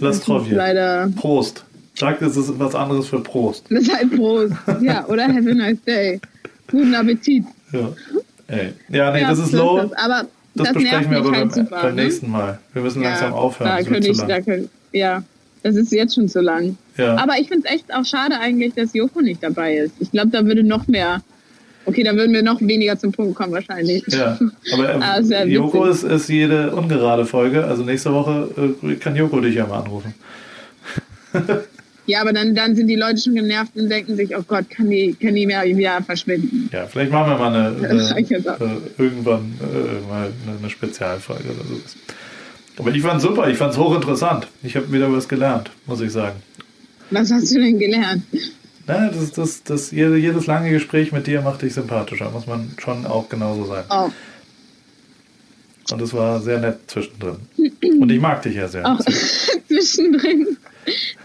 Lass das drauf hier. leider, Prost. Sag, es ist was anderes für Prost. das ist halt Prost. ja, oder have a nice day. Guten Appetit. Ja. Ey. Ja, nee, ja, das ist so low. das. Aber Das, das, besprechen wir aber halt beim, super. beim ne? nächsten Mal. Wir müssen langsam ja, aufhören. Da das könnte ich, da könnte, ja, das ist jetzt schon zu lang. Ja. Aber ich finde es echt auch schade eigentlich, dass Joko nicht dabei ist. Ich glaube, da würde noch mehr. Okay, da würden wir noch weniger zum Punkt kommen wahrscheinlich. Ja, aber ähm, Ah, Joko ist, ist jede ungerade Folge. Also nächste Woche äh, kann Joko dich ja mal anrufen. Ja, aber dann, dann sind die Leute schon genervt und denken sich, oh Gott, kann die, kann die mehr wieder verschwinden. Ja, vielleicht machen wir mal eine, eine äh, irgendwann äh, mal eine, eine Spezialfolge oder so. Aber ich fand's super, ich fand's hochinteressant. Ich habe wieder was gelernt, muss ich sagen. Was hast du denn gelernt? Na, das, das, das, jede, jedes lange Gespräch mit dir macht dich sympathischer, muss man schon auch genauso sein. Oh, Und es war sehr nett zwischendrin. Und ich mag dich ja sehr. auch zwischendrin.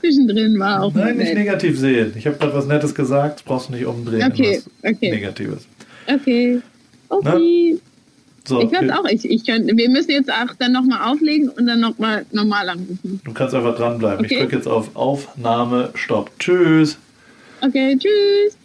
Zwischendrin war auch Nein, nicht nett. negativ sehen. Ich habe gerade was Nettes gesagt, brauchst du nicht umdrehen. Okay, okay. Negatives. Okay. Okay. So, Ich wir- auch. Ich, ich könnte, wir müssen jetzt auch dann nochmal auflegen und dann nochmal normal anrufen. Du kannst einfach dranbleiben. Ich Okay. drücke jetzt auf Aufnahme, Stopp. Tschüss. Okay, tschüss.